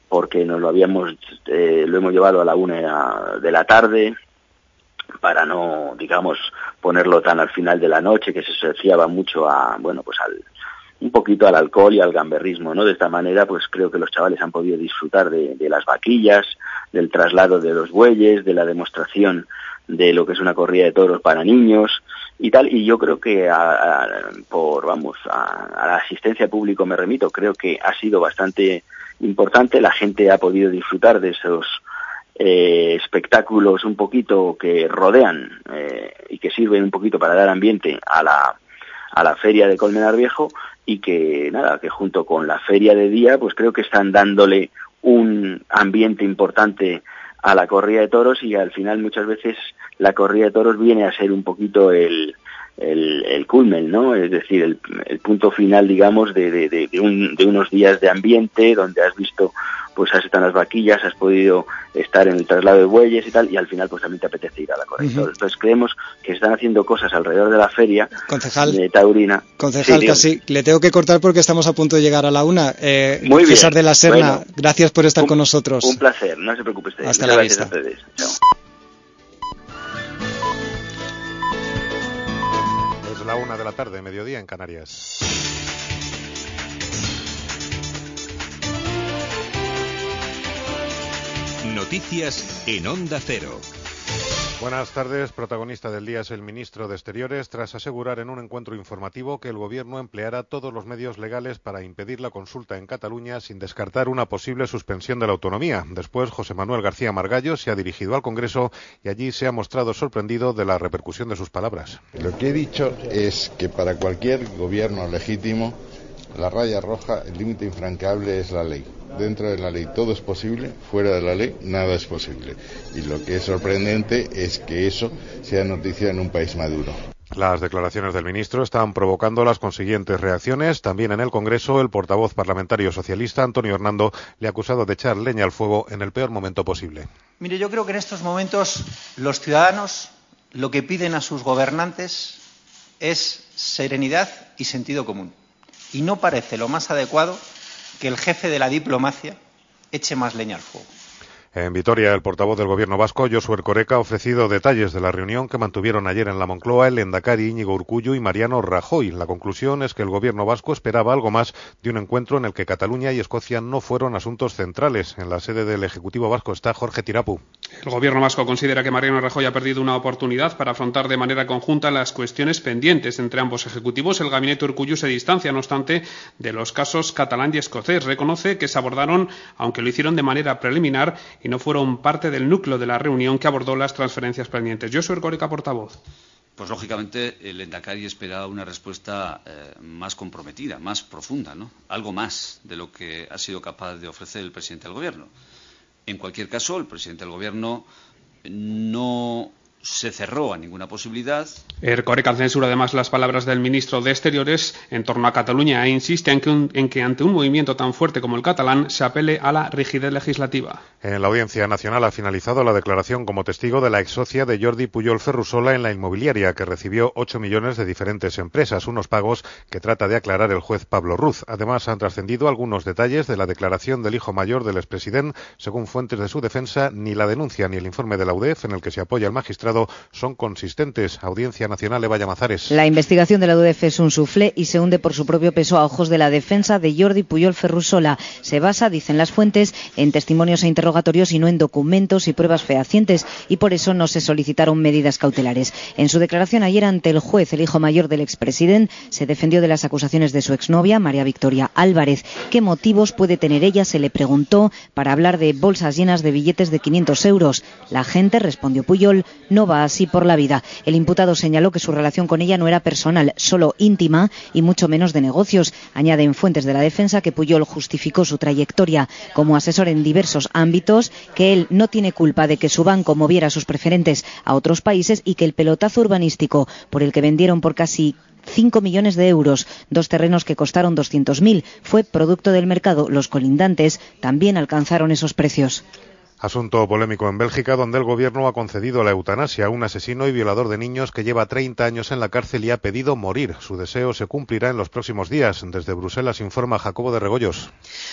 porque nos lo habíamos eh, lo hemos llevado a la una de la tarde para no digamos ponerlo tan al final de la noche que se asociaba mucho a bueno pues al un poquito al alcohol y al gamberrismo, ¿no? De esta manera, pues creo que los chavales han podido disfrutar de, las vaquillas, del traslado de los bueyes, de la demostración de lo que es una corrida de toros para niños y tal. Y yo creo que por, vamos, a, la asistencia público me remito, creo que ha sido bastante importante. La gente ha podido disfrutar de esos eh, espectáculos un poquito que rodean eh, y que sirven un poquito para dar ambiente a la, a la feria de Colmenar Viejo y que nada, que junto con la feria de día, pues creo que están dándole un ambiente importante a la corrida de toros y al final muchas veces la corrida de toros viene a ser un poquito el, el, el culmen, ¿no? Es decir, el, el punto final, digamos, de, de, un, de unos días de ambiente donde has visto pues has estado en las vaquillas, has podido estar en el traslado de bueyes y tal, y al final pues también te apetece ir a la corrección. Entonces creemos que están haciendo cosas alrededor de la feria concejal, de Taurina. Concejal, casi le tengo que cortar porque estamos a punto de llegar a la una. Eh, Muy César de la Serna, gracias por estar con nosotros. Un placer, no se preocupe usted. Hasta la vista. Es la una de la tarde, mediodía en Canarias. Noticias en Onda Cero. Buenas tardes. Protagonista del día es el ministro de Exteriores tras asegurar en un encuentro informativo que el gobierno empleará todos los medios legales para impedir la consulta en Cataluña sin descartar una posible suspensión de la autonomía. Después, José Manuel García Margallo se ha dirigido al Congreso y allí se ha mostrado sorprendido de la repercusión de sus palabras. Lo que he dicho es que para cualquier gobierno legítimo, la raya roja, el límite infranqueable es la ley dentro de la ley todo es posible, fuera de la ley nada es posible. Y lo que es sorprendente es que eso sea noticia en un país maduro. Las declaraciones del ministro están provocando las consiguientes reacciones. También en el Congreso, el portavoz parlamentario socialista, Antonio Hernando, le ha acusado de echar leña al fuego en el peor momento posible. Mire, yo creo que en estos momentos los ciudadanos lo que piden a sus gobernantes es serenidad y sentido común. Y no parece lo más adecuado que el jefe de la diplomacia eche más leña al fuego. En Vitoria, el portavoz del gobierno vasco, Josué Coreca, ha ofrecido detalles de la reunión que mantuvieron ayer en la Moncloa el Endacari Íñigo Urcullo y Mariano Rajoy. La conclusión es que el gobierno vasco esperaba algo más de un encuentro en el que Cataluña y Escocia no fueron asuntos centrales. En la sede del Ejecutivo vasco está Jorge Tirapu. El gobierno vasco considera que Mariano Rajoy ha perdido una oportunidad para afrontar de manera conjunta las cuestiones pendientes entre ambos ejecutivos. El gabinete Urcullo se distancia, no obstante, de los casos catalán y escocés. Reconoce que se abordaron, aunque lo hicieron de manera preliminar, y no fueron parte del núcleo de la reunión que abordó las transferencias pendientes. Yo soy Ergórica, portavoz. Pues lógicamente el Endacari esperaba una respuesta eh, más comprometida, más profunda, ¿no? Algo más de lo que ha sido capaz de ofrecer el presidente del Gobierno. En cualquier caso, el presidente del Gobierno no se cerró a ninguna posibilidad. Ercoreca censura además las palabras del ministro de Exteriores en torno a Cataluña e insiste en que, en que, ante un movimiento tan fuerte como el catalán se apele a la rigidez legislativa. En la Audiencia Nacional ha finalizado la declaración como testigo de la ex socia de Jordi Puyol Ferrusola en la inmobiliaria, que recibió 8 millones de diferentes empresas, unos pagos que trata de aclarar el juez Pablo Ruz. Además, han trascendido algunos detalles de la declaración del hijo mayor del expresidente. Según fuentes de su defensa, ni la denuncia ni el informe de la UDEF en el que se apoya el magistrado son consistentes. Audiencia Nacional Eva Llamazares. La investigación de la UDF es un suflé y se hunde por su propio peso a ojos de la defensa de Jordi Puyol Ferrusola. Se basa, dicen las fuentes, en testimonios e interrogatorios y no en documentos y pruebas fehacientes y por eso no se solicitaron medidas cautelares. En su declaración ayer ante el juez, el hijo mayor del expresidente se defendió de las acusaciones de su exnovia, María Victoria Álvarez. ¿Qué motivos puede tener ella? Se le preguntó para hablar de bolsas llenas de billetes de 500 euros. La gente, respondió Puyol, no va así por la vida. El imputado señaló que su relación con ella no era personal, solo íntima y mucho menos de negocios. Añaden fuentes de la defensa que Puyol justificó su trayectoria como asesor en diversos ámbitos, que él no tiene culpa de que su banco moviera sus preferentes a otros países y que el pelotazo urbanístico por el que vendieron por casi 5 millones de euros, dos terrenos que costaron 200.000, fue producto del mercado. Los colindantes también alcanzaron esos precios. Asunto polémico en Bélgica, donde el gobierno ha concedido la eutanasia a un asesino y violador de niños que lleva 30 años en la cárcel y ha pedido morir. Su deseo se cumplirá en los próximos días. Desde Bruselas informa Jacobo de Regoyos.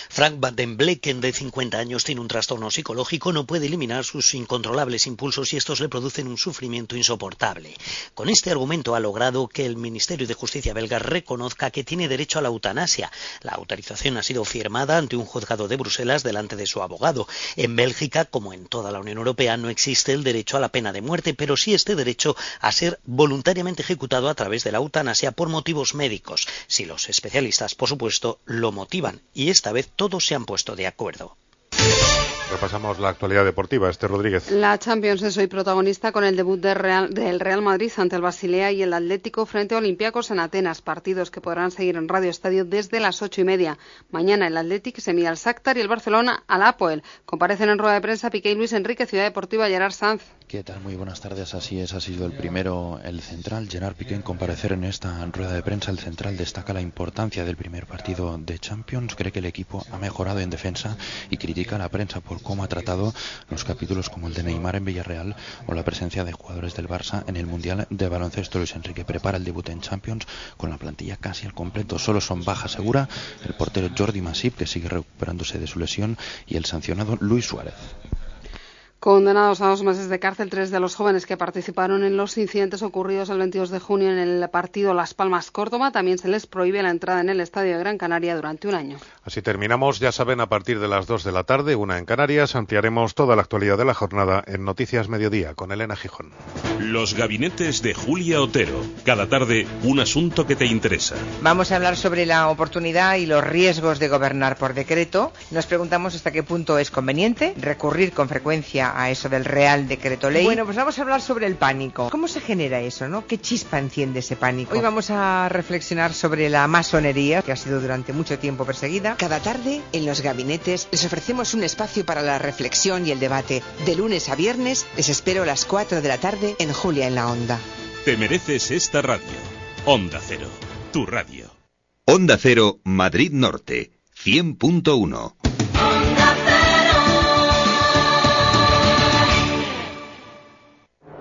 Frank Van den Blecken, de 50 años, tiene un trastorno psicológico, no puede eliminar sus incontrolables impulsos y estos le producen un sufrimiento insoportable. Con este argumento ha logrado que el Ministerio de Justicia belga reconozca que tiene derecho a la eutanasia. La autorización ha sido firmada ante un juzgado de Bruselas delante de su abogado. En Bélgica como en toda la Unión Europea, no existe el derecho a la pena de muerte, pero sí este derecho a ser voluntariamente ejecutado a través de la eutanasia por motivos médicos, si los especialistas, por supuesto, lo motivan. Y esta vez todos se han puesto de acuerdo. Repasamos la actualidad deportiva. Este Rodríguez. La Champions es hoy protagonista con el debut del Real, Madrid ante el Basilea y el Atlético frente a Olympiacos en Atenas. Partidos que podrán seguir en Radio Estadio desde las ocho y media. Mañana el Atlético se mide al Shakhtar y el Barcelona al Apoel. Comparecen en rueda de prensa Piqué y Luis Enrique, Ciudad Deportiva Gerard Sanz. ¿Qué tal? Muy buenas tardes. Así es, ha sido el primero, el central, Gerard Piqué, en comparecer en esta rueda de prensa. El central destaca la importancia del primer partido de Champions, cree que el equipo ha mejorado en defensa y critica a la prensa por cómo ha tratado los capítulos como el de Neymar en Villarreal o la presencia de jugadores del Barça en el Mundial de Baloncesto. Luis Enrique prepara el debut en Champions con la plantilla casi al completo. Solo son baja segura el portero Jordi Masip, que sigue recuperándose de su lesión, y el sancionado Luis Suárez. Condenados a dos meses de cárcel tres de los jóvenes que participaron en los incidentes ocurridos el 22 de junio en el partido Las Palmas Córdoba. También se les prohíbe la entrada en el estadio de Gran Canaria durante un año. Así terminamos. Ya saben, a partir de las dos de la tarde, una en Canarias, ampliaremos toda la actualidad de la jornada en Noticias Mediodía con Elena Gijón. Los gabinetes de Julia Otero. Cada tarde, un asunto que te interesa. Vamos a hablar sobre la oportunidad y los riesgos de gobernar por decreto. Nos preguntamos hasta qué punto es conveniente recurrir con frecuencia a eso del Real Decreto Ley. Bueno, pues vamos a hablar sobre el pánico. ¿Cómo se genera eso, no? ¿Qué chispa enciende ese pánico? Hoy vamos a reflexionar sobre la masonería, que ha sido durante mucho tiempo perseguida. Cada tarde, en los gabinetes, les ofrecemos un espacio para la reflexión y el debate. De lunes a viernes, les espero a las 4 de la tarde en Julia en la Onda. Te mereces esta radio. Onda Cero, tu radio. Onda Cero, Madrid Norte, 100.1.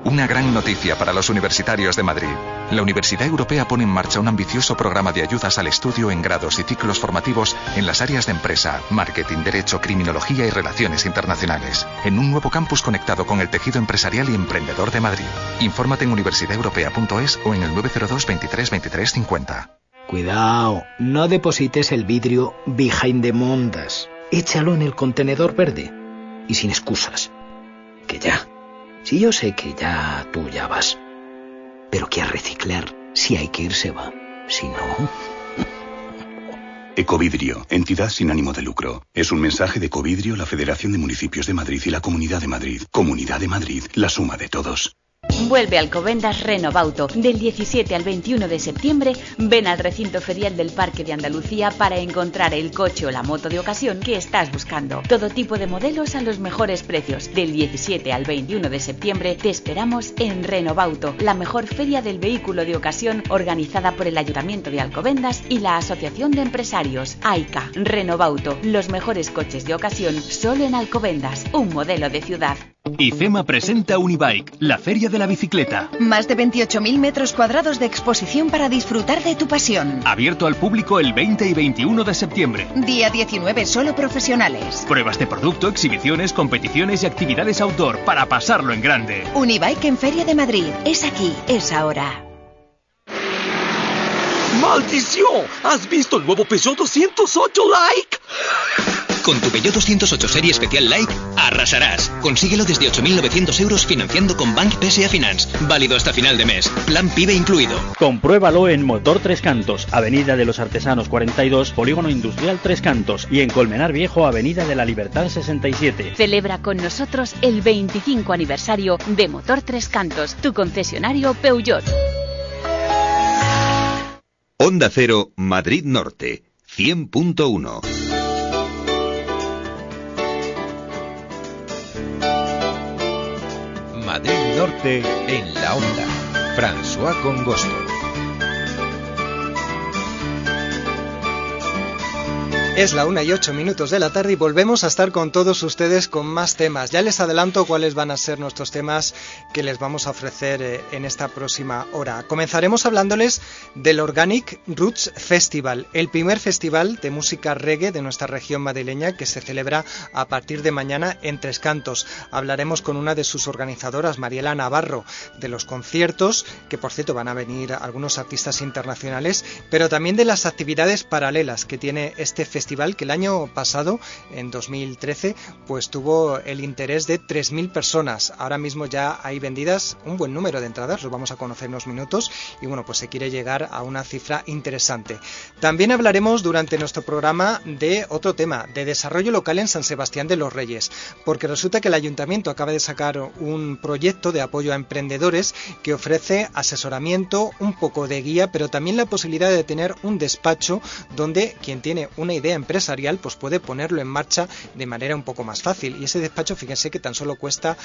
Una gran noticia para los universitarios de Madrid. La Universidad Europea pone en marcha un ambicioso programa de ayudas al estudio en grados y ciclos formativos en las áreas de empresa, marketing, derecho, criminología y relaciones internacionales, en un nuevo campus conectado con el tejido empresarial y emprendedor de Madrid. Infórmate en universidadeuropea.es o en el 902 23 23 50. Cuidado, no deposites el vidrio behind the mondas. Échalo en el contenedor verde. Y sin excusas. Que ya. Si yo sé que ya tú ya vas, pero que a reciclar, si hay que ir, se va. Si no... <laughs> Ecovidrio, entidad sin ánimo de lucro. Es un mensaje de Ecovidrio, la Federación de Municipios de Madrid y la Comunidad de Madrid. Comunidad de Madrid, la suma de todos. Vuelve al Covendas Renovauto. Del 17 al 21 de septiembre, ven al recinto ferial del Parque de Andalucía para encontrar el coche o la moto de ocasión que estás buscando. Todo tipo de modelos a los mejores precios. Del 17 al 21 de septiembre te esperamos en Renovauto, la mejor feria del vehículo de ocasión organizada por el Ayuntamiento de Alcobendas y la Asociación de Empresarios AICA. Renovauto, los mejores coches de ocasión solo en Alcobendas, un modelo de ciudad. IFEMA presenta Unibike, la feria de la bicicleta. Más de 28.000 metros cuadrados de exposición para disfrutar de tu pasión. Abierto al público el 20 y 21 de septiembre. Día 19 solo profesionales. Pruebas de producto, exhibiciones, competiciones y actividades outdoor para pasarlo en grande. Unibike en Feria de Madrid. Es aquí, es ahora. ¡Maldición! ¿Has visto el nuevo Peugeot 208 Like? Con tu Peugeot 208 Serie Especial Like, arrasarás. Consíguelo desde 8.900 euros financiando con Bank PSA Finance. Válido hasta final de mes. Plan PIBE incluido. Compruébalo en Motor Tres Cantos, Avenida de los Artesanos 42, Polígono Industrial Tres Cantos y en Colmenar Viejo, Avenida de la Libertad 67. Celebra con nosotros el 25 aniversario de Motor Tres Cantos, tu concesionario Peugeot. Onda Cero, Madrid Norte, 100.1. Norte en la onda. François Congosto. Es la una y ocho minutos de la tarde y volvemos a estar con todos ustedes con más temas. Ya les adelanto cuáles van a ser nuestros temas que les vamos a ofrecer eh, en esta próxima hora. Comenzaremos hablándoles del Organic Roots Festival, el primer festival de música reggae de nuestra región madrileña que se celebra a partir de mañana en Tres Cantos. Hablaremos con una de sus organizadoras, Mariela Navarro, de los conciertos, que por cierto van a venir algunos artistas internacionales, pero también de las actividades paralelas que tiene este festival que el año pasado, en 2013, pues tuvo el interés de 3.000 personas. Ahora mismo ya hay vendidas un buen número de entradas, lo vamos a conocer en unos minutos, y bueno, pues se quiere llegar a una cifra interesante. También hablaremos durante nuestro programa de otro tema, de desarrollo local en San Sebastián de los Reyes, porque resulta que el ayuntamiento acaba de sacar un proyecto de apoyo a emprendedores que ofrece asesoramiento, un poco de guía, pero también la posibilidad de tener un despacho donde quien tiene una idea empresarial pues puede ponerlo en marcha de manera un poco más fácil. Y ese despacho, fíjense que tan solo cuesta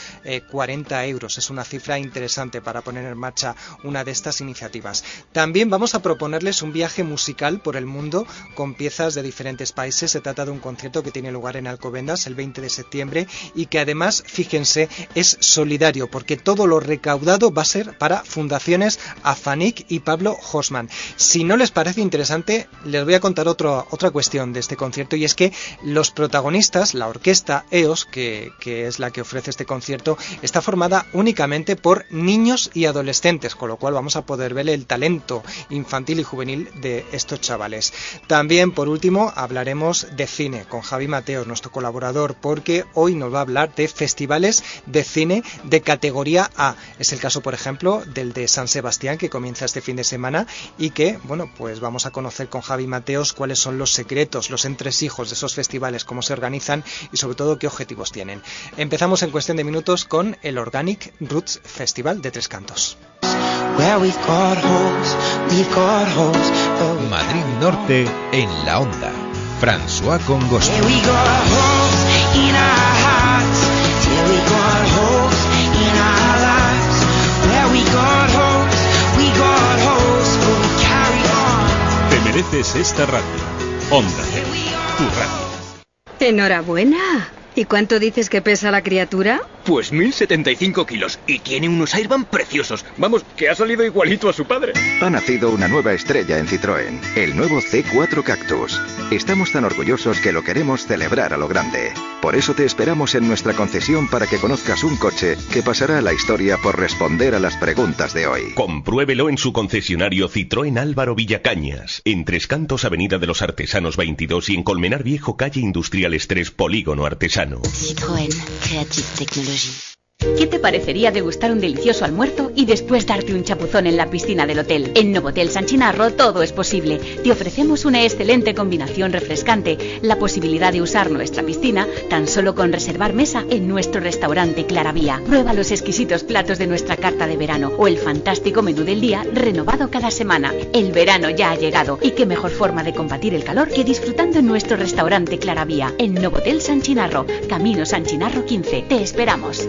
40 eh, euros. Es una cifra interesante para poner en marcha una de estas iniciativas. También vamos a proponerles un viaje musical por el mundo con piezas de diferentes países. Se trata de un concierto que tiene lugar en Alcobendas el 20 de septiembre y que además, fíjense, es solidario porque todo lo recaudado va a ser para fundaciones Afanik y Pablo Hosman. Si no les parece interesante, les voy a contar otro, otra cuestión de este concierto y es que los protagonistas, la orquesta EOS, que, es la que ofrece este concierto, está formada únicamente por niños y adolescentes, con lo cual vamos a poder ver el talento infantil y juvenil de estos chavales. También, por último, hablaremos de cine con Javi Mateos, nuestro colaborador, porque hoy nos va a hablar de festivales de cine de categoría A. Es el caso, por ejemplo, del de San Sebastián, que comienza este fin de semana y que, bueno, pues vamos a conocer con Javi Mateos cuáles son los secretos, los entresijos de esos festivales, cómo se organizan y sobre todo qué objetivos tienen. Empezamos en cuestión de minutos con el Organic Roots Festival de Tres Cantos. Madrid Norte en la onda. François Congosto. Te mereces esta radio. Onda tu radio. Enhorabuena. ¿Y cuánto dices que pesa la criatura? Pues 1075 kilos y tiene unos Airban preciosos. Vamos, que ha salido igualito a su padre. Ha nacido una nueva estrella en Citroën, el nuevo C4 Cactus. Estamos tan orgullosos que lo queremos celebrar a lo grande. Por eso te esperamos en nuestra concesión para que conozcas un coche que pasará a la historia por responder a las preguntas de hoy. Compruébelo en su concesionario Citroën Álvaro Villacañas, en Tres Cantos Avenida de los Artesanos 22 y en Colmenar Viejo Calle Industriales 3 Polígono Artesano. Citroën, Creative Technology. ¿Qué te parecería degustar un delicioso almuerzo y después darte un chapuzón en la piscina del hotel? En Novotel San Chinarro todo es posible. Te ofrecemos una excelente combinación refrescante, la posibilidad de usar nuestra piscina tan solo con reservar mesa en nuestro restaurante Claravía. Prueba los exquisitos platos de nuestra carta de verano o el fantástico menú del día renovado cada semana. El verano ya ha llegado y qué mejor forma de combatir el calor que disfrutando en nuestro restaurante Claravía en Novotel San Chinarro, Camino San Chinarro 15. Te esperamos.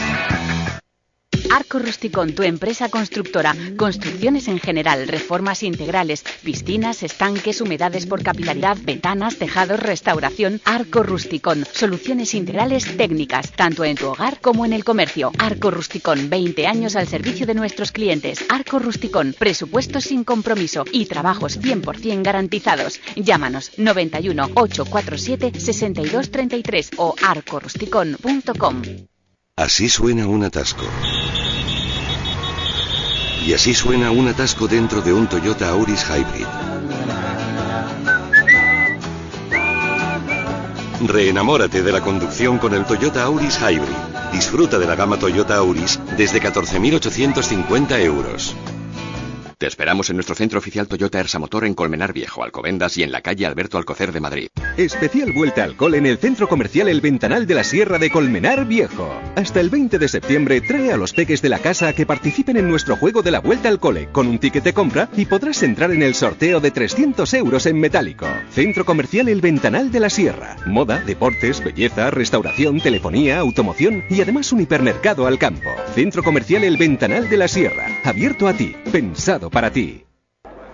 Arco Rusticón, tu empresa constructora. Construcciones en general, reformas integrales, piscinas, estanques, humedades por capilaridad, ventanas, tejados, restauración. Arco Rusticón, soluciones integrales técnicas, tanto en tu hogar como en el comercio. Arco Rusticón, 20 años al servicio de nuestros clientes. Arco Rusticón, presupuestos sin compromiso y trabajos 100% garantizados. Llámanos 91 847 6233 o arcorusticón.com. Así suena un atasco. Y así suena un atasco dentro de un Toyota Auris Hybrid. Reenamórate de la conducción con el Toyota Auris Hybrid. Disfruta de la gama Toyota Auris desde 14.850 euros. Te esperamos en nuestro centro oficial Toyota Ersa Motor en Colmenar Viejo, Alcobendas y en la calle Alberto Alcocer de Madrid. Especial vuelta al cole en el centro comercial El Ventanal de la Sierra de Colmenar Viejo. Hasta el 20 de septiembre trae a los peques de la casa a que participen en nuestro juego de la vuelta al cole con un ticket de compra y podrás entrar en el sorteo de 300 euros en metálico. Centro comercial El Ventanal de la Sierra. Moda, deportes, belleza, restauración, telefonía, automoción y además un hipermercado al campo. Centro comercial El Ventanal de la Sierra. Abierto a ti. Pensado para ti.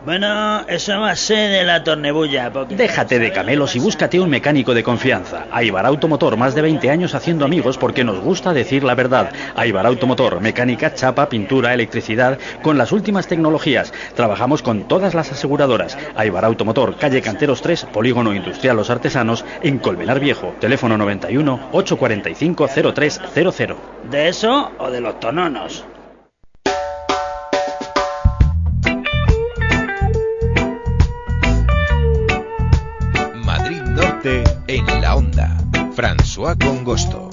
Bueno, eso va a ser de la tornebulla. porque- Déjate de camelos y búscate un mecánico de confianza. Aibar Automotor, más de 20 años haciendo amigos porque nos gusta decir la verdad. Aibar Automotor, mecánica, chapa, pintura, electricidad, con las últimas tecnologías. Trabajamos con todas las aseguradoras. Aibar Automotor, calle Canteros 3, Polígono Industrial Los Artesanos, en Colmenar Viejo. Teléfono 91 845 0300. ¿De eso o de los tononos? En la onda. François Congosto.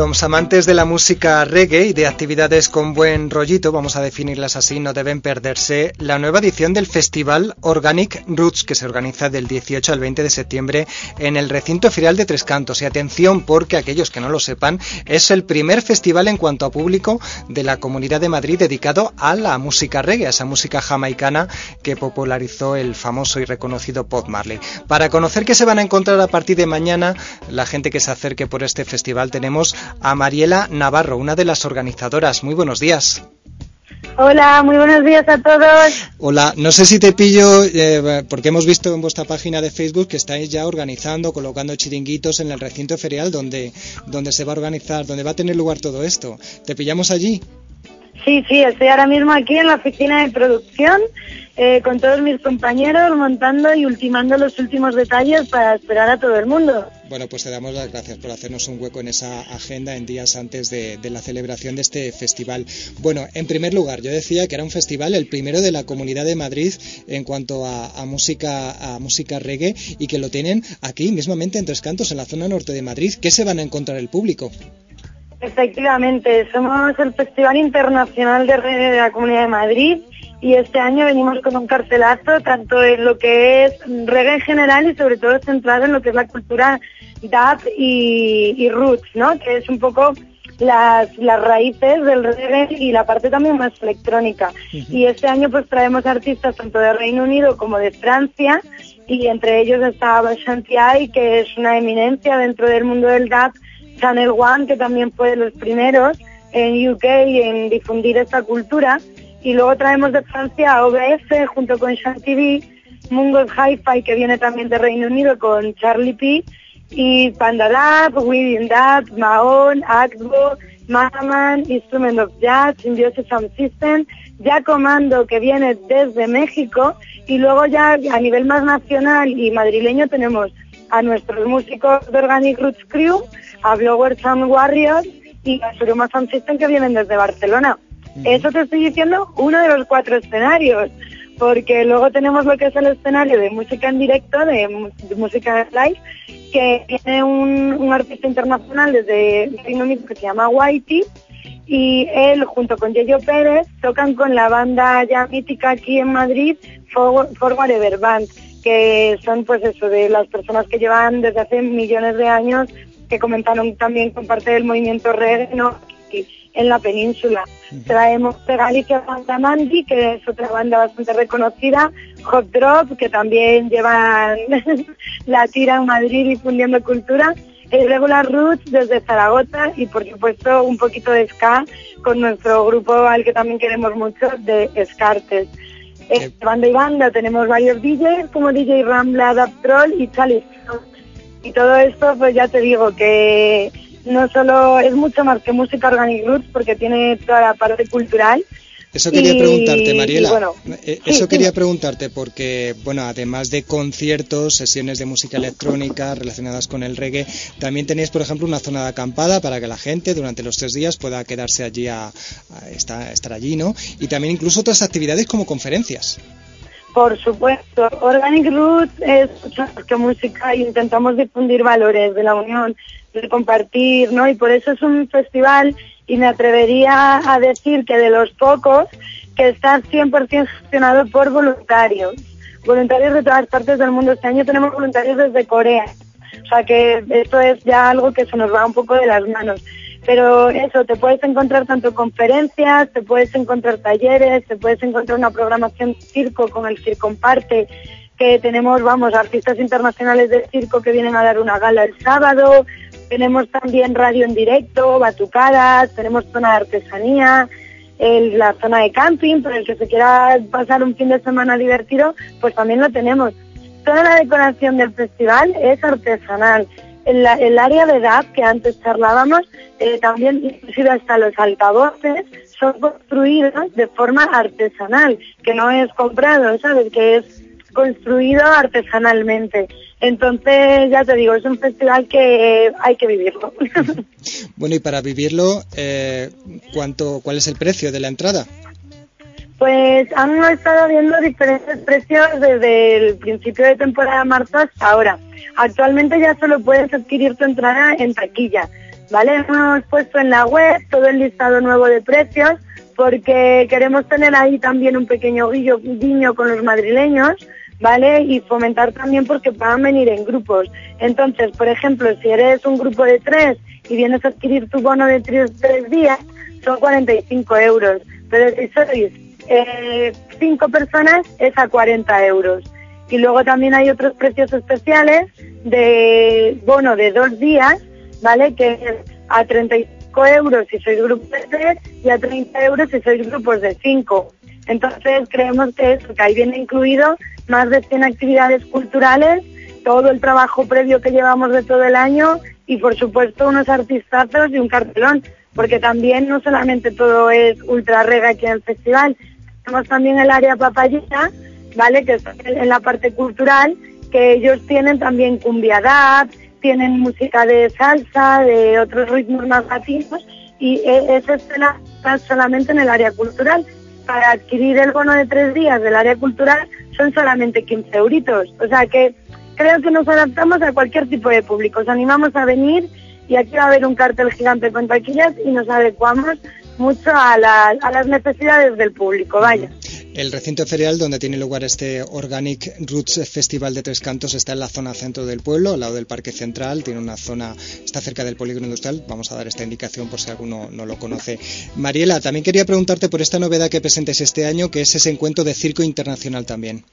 Los amantes de la música reggae y de actividades con buen rollito, vamos a definirlas así, no deben perderse la nueva edición del festival Organic Roots que se organiza del 18 al 20 de septiembre en el recinto ferial de Tres Cantos. Y atención porque aquellos que no lo sepan, es el primer festival en cuanto a público de la Comunidad de Madrid dedicado a la música reggae, a esa música jamaicana que popularizó el famoso y reconocido Bob Marley. Para conocer qué se van a encontrar a partir de mañana, la gente que se acerque por este festival tenemos a Mariela Navarro, una de las organizadoras. Muy buenos días. Hola, muy buenos días a todos. Hola, no sé si te pillo, eh, porque hemos visto en vuestra página de Facebook que estáis ya organizando, colocando chiringuitos en el recinto ferial donde, donde se va a organizar, donde va a tener lugar todo esto. ¿Te pillamos allí? Sí, sí, estoy ahora mismo aquí en la oficina de producción eh, con todos mis compañeros montando y ultimando los últimos detalles para esperar a todo el mundo. Bueno, pues te damos las gracias por hacernos un hueco en esa agenda en días antes de, la celebración de este festival. Bueno, en primer lugar, yo decía que era un festival el primero de la Comunidad de Madrid en cuanto a, a música a música reggae y que lo tienen aquí mismamente en Tres Cantos, en la zona norte de Madrid. ¿Qué se van a encontrar el público? Efectivamente, somos el Festival Internacional de Reggae de la Comunidad de Madrid y este año venimos con un cartelazo tanto en lo que es reggae en general y sobre todo centrado en lo que es la cultura dub y, y roots, ¿no? Que es un poco las, las raíces del reggae y la parte también más electrónica. Y este año pues traemos artistas tanto de Reino Unido como de Francia y entre ellos está Shantiai, que es una eminencia dentro del mundo del dub, Channel One, que también fue de los primeros en UK en difundir esta cultura. Y luego traemos de Francia a OBS junto con Shanti Mungos Hi-Fi, que viene también de Reino Unido con Charlie P. Y Panda Dab, William Dab, Mahon, Agbo, Mahaman, Instrument of Jazz, Symbiosis Sound System, ya Comando, que viene desde México. Y luego ya a nivel más nacional y madrileño tenemos a nuestros músicos de Organic Roots Crew, a Blower Sound Warriors y a Suruma Sound System que vienen desde Barcelona. Eso te estoy diciendo uno de los cuatro escenarios, porque luego tenemos lo que es el escenario de música en directo, de, de música live, que tiene un, artista internacional desde Reino Unido que se llama Whitey, y él junto con Yeyo Pérez tocan con la banda ya mítica aquí en Madrid, Forward, Ever Band, que son pues eso, de las personas que llevan desde hace millones de años, que comentaron también con parte del movimiento reggae. En la península. Traemos Galicia Banda Mandy, que es otra banda bastante reconocida, Hot Drop, que también llevan <laughs> la tira en Madrid difundiendo cultura, Irregular Roots desde Zaragoza y por supuesto un poquito de ska con nuestro grupo al que también queremos mucho de Escartes. Eh, banda y banda tenemos varios DJs como DJ Rambla, Dap Troll y Charlie y todo esto pues ya te digo que no solo es mucho más que música organic roots porque tiene toda la parte cultural. Eso quería y, preguntarte, Mariela. bueno, Eh, sí, Eso quería preguntarte porque, bueno, además de conciertos, sesiones de música electrónica relacionadas con el reggae, también tenéis, por ejemplo, una zona de acampada para que la gente durante los tres días pueda quedarse allí a, a estar, estar allí, ¿no? Y también incluso otras actividades como conferencias. Por supuesto, Organic Roots es que música e intentamos difundir valores de la unión, de compartir, ¿no? Y por eso es un festival y me atrevería a decir que de los pocos que está 100% gestionado por voluntarios, voluntarios de todas partes del mundo. Este año tenemos voluntarios desde Corea, o sea que esto es ya algo que se nos va un poco de las manos. Pero eso, te puedes encontrar tanto conferencias, te puedes encontrar talleres, te puedes encontrar una programación circo con el Circomparte, que tenemos, vamos, artistas internacionales de circo que vienen a dar una gala el sábado, tenemos también radio en directo, batucadas, tenemos zona de artesanía, la zona de camping, para el que se quiera pasar un fin de semana divertido, pues también lo tenemos. Toda la decoración del festival es artesanal. El, el área de edad que antes charlábamos, eh, también inclusive hasta los altavoces, son construidos de forma artesanal, que no es comprado, ¿sabes? Que es construido artesanalmente. Entonces, ya te digo, es un festival que hay que vivirlo. <laughs> bueno, y para vivirlo, eh, ¿cuánto, ¿cuál es el precio de la entrada? Pues han estado viendo diferentes precios desde el principio de temporada marzo hasta ahora. Actualmente ya solo puedes adquirir tu entrada en taquilla, ¿vale? Hemos puesto en la web todo el listado nuevo de precios porque queremos tener ahí también un pequeño guiño, con los madrileños ¿vale? Y fomentar también porque puedan venir en grupos. Entonces, por ejemplo, si eres un grupo de tres y vienes a adquirir tu bono de tres, días, son 45 euros. Pero si sois eh, cinco personas, es a 40 euros. Y luego también hay otros precios especiales de bono de dos días, ¿vale? Que es a 35 euros si sois grupos de tres y a 30 euros si sois grupos de cinco. Entonces creemos que eso, que ahí viene incluido más de 100 actividades culturales, todo el trabajo previo que llevamos de todo el año y por supuesto unos artistazos y un cartelón, porque también no solamente todo es ultra rega aquí en el festival, tenemos también el área papayita, ¿vale? Que está en la parte cultural, que ellos tienen también cumbia tienen música de salsa, de otros ritmos más latinos y esa escena está solamente en el área cultural. Para adquirir el bono de tres días del área cultural son solamente 15 euritos. O sea que creo que nos adaptamos a cualquier tipo de público. Os animamos a venir y aquí va a haber un cartel gigante con taquillas y nos adecuamos mucho a, a las necesidades del público. Vaya. El recinto ferial donde tiene lugar este Organic Roots Festival de Tres Cantos está en la zona centro del pueblo, al lado del Parque Central, tiene una zona, está cerca del polígono industrial, vamos a dar esta indicación por si alguno no lo conoce. Mariela, también quería preguntarte por esta novedad que presentes este año, que es ese encuentro de circo internacional también.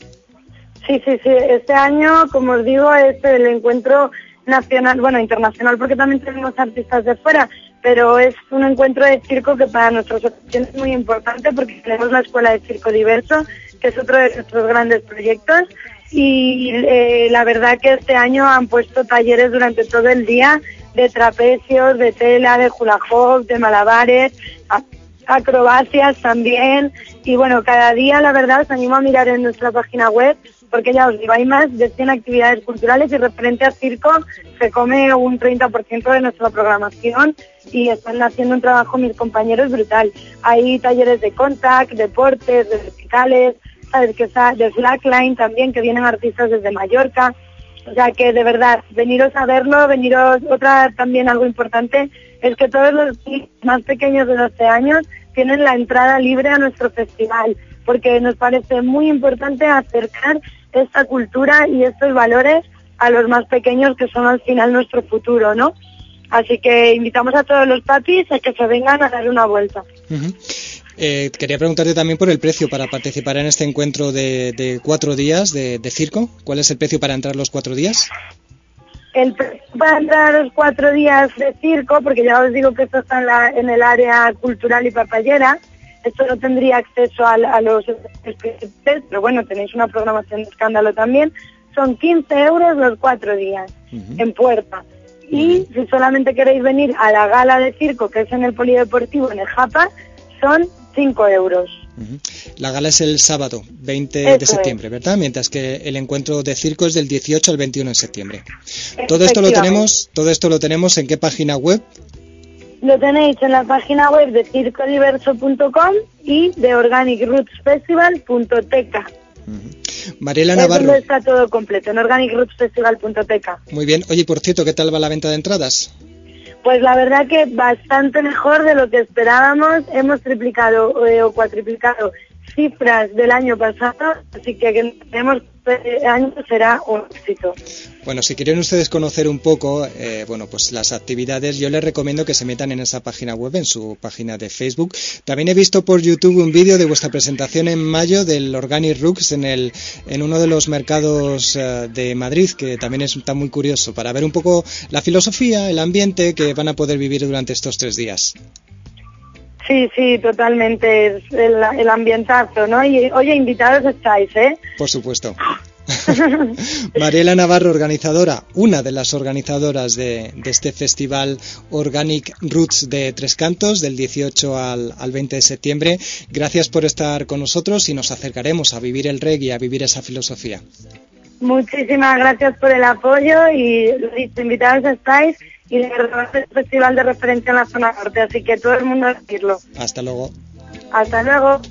Sí, sí, sí, este año, como os digo, es el encuentro nacional, bueno, internacional porque también tenemos artistas de fuera, pero es un encuentro de circo que para nuestra asociación es muy importante porque tenemos la Escuela de Circo Diverso, que es otro de nuestros grandes proyectos. Y eh, la verdad que este año han puesto talleres durante todo el día de trapecios, de tela, de hula hoop, de malabares, acrobacias también. Y bueno, cada día la verdad os animo a mirar en nuestra página web porque ya os digo, hay más de 100 actividades culturales y referente a circo se come un 30% de nuestra programación y están haciendo un trabajo mis compañeros brutal. Hay talleres de contact, deportes, de verticales, ¿sabes? Que está de slackline también, que vienen artistas desde Mallorca. O sea que de verdad, veniros a verlo, veniros, otra también algo importante, es que todos los más pequeños de 12 años tienen la entrada libre a nuestro festival, porque nos parece muy importante acercar esta cultura y estos valores a los más pequeños que son al final nuestro futuro, ¿no? Así que invitamos a todos los papis a que se vengan a dar una vuelta. Eh, quería preguntarte también por el precio para participar en este encuentro de, cuatro días de, circo. ¿Cuál es el precio para entrar los cuatro días? El precio para entrar los cuatro días de circo, porque ya os digo que esto está en, la, en el área cultural y papayera, esto no tendría acceso a, los pero bueno, tenéis una programación de escándalo también. Son 15 euros los cuatro días en puerta. Y si solamente queréis venir a la gala de circo, que es en el Polideportivo, en el Japa, son 5 euros. La gala es el sábado 20 de septiembre, ¿verdad? Mientras que el encuentro de circo es del 18 al 21 de septiembre. Todo esto lo tenemos, todo esto lo tenemos en qué página web? Lo tenéis en la página web de circodiverso.com y de organicrootsfestival.teca. Mariela Navarro. está todo completo, en organicrootsfestival.teca. Muy bien. Oye, por cierto, ¿qué tal va la venta de entradas? Pues la verdad que bastante mejor de lo que esperábamos. Hemos triplicado eh, o cuatriplicado cifras del año pasado, así que tenemos año será un éxito. Bueno, si quieren ustedes conocer un poco, eh, bueno, pues las actividades, yo les recomiendo que se metan en esa página web, en su página de Facebook. También he visto por YouTube un vídeo de vuestra presentación en mayo del Organic Rooks en el, en uno de los mercados eh, de Madrid, que también está muy curioso para ver un poco la filosofía, el ambiente que van a poder vivir durante estos tres días. Sí, sí, totalmente. Es el, el ambientazo, ¿no? Y oye, invitados estáis, ¿eh? Por supuesto. <laughs> Mariela Navarro, organizadora, una de las organizadoras de, este festival Organic Roots de Tres Cantos del 18 al, al, 20 de septiembre. Gracias por estar con nosotros y nos acercaremos a vivir el reggae, a vivir esa filosofía. Muchísimas gracias por el apoyo y invitados estáis y de verdad es el festival de referencia en la zona norte, así que todo el mundo a decirlo. Hasta luego. Hasta luego.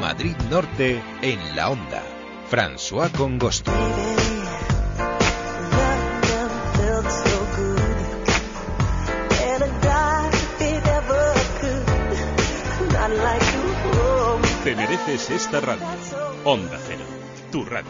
Madrid Norte en la onda. François Congosto. Te mereces esta radio. Onda Cero, tu radio.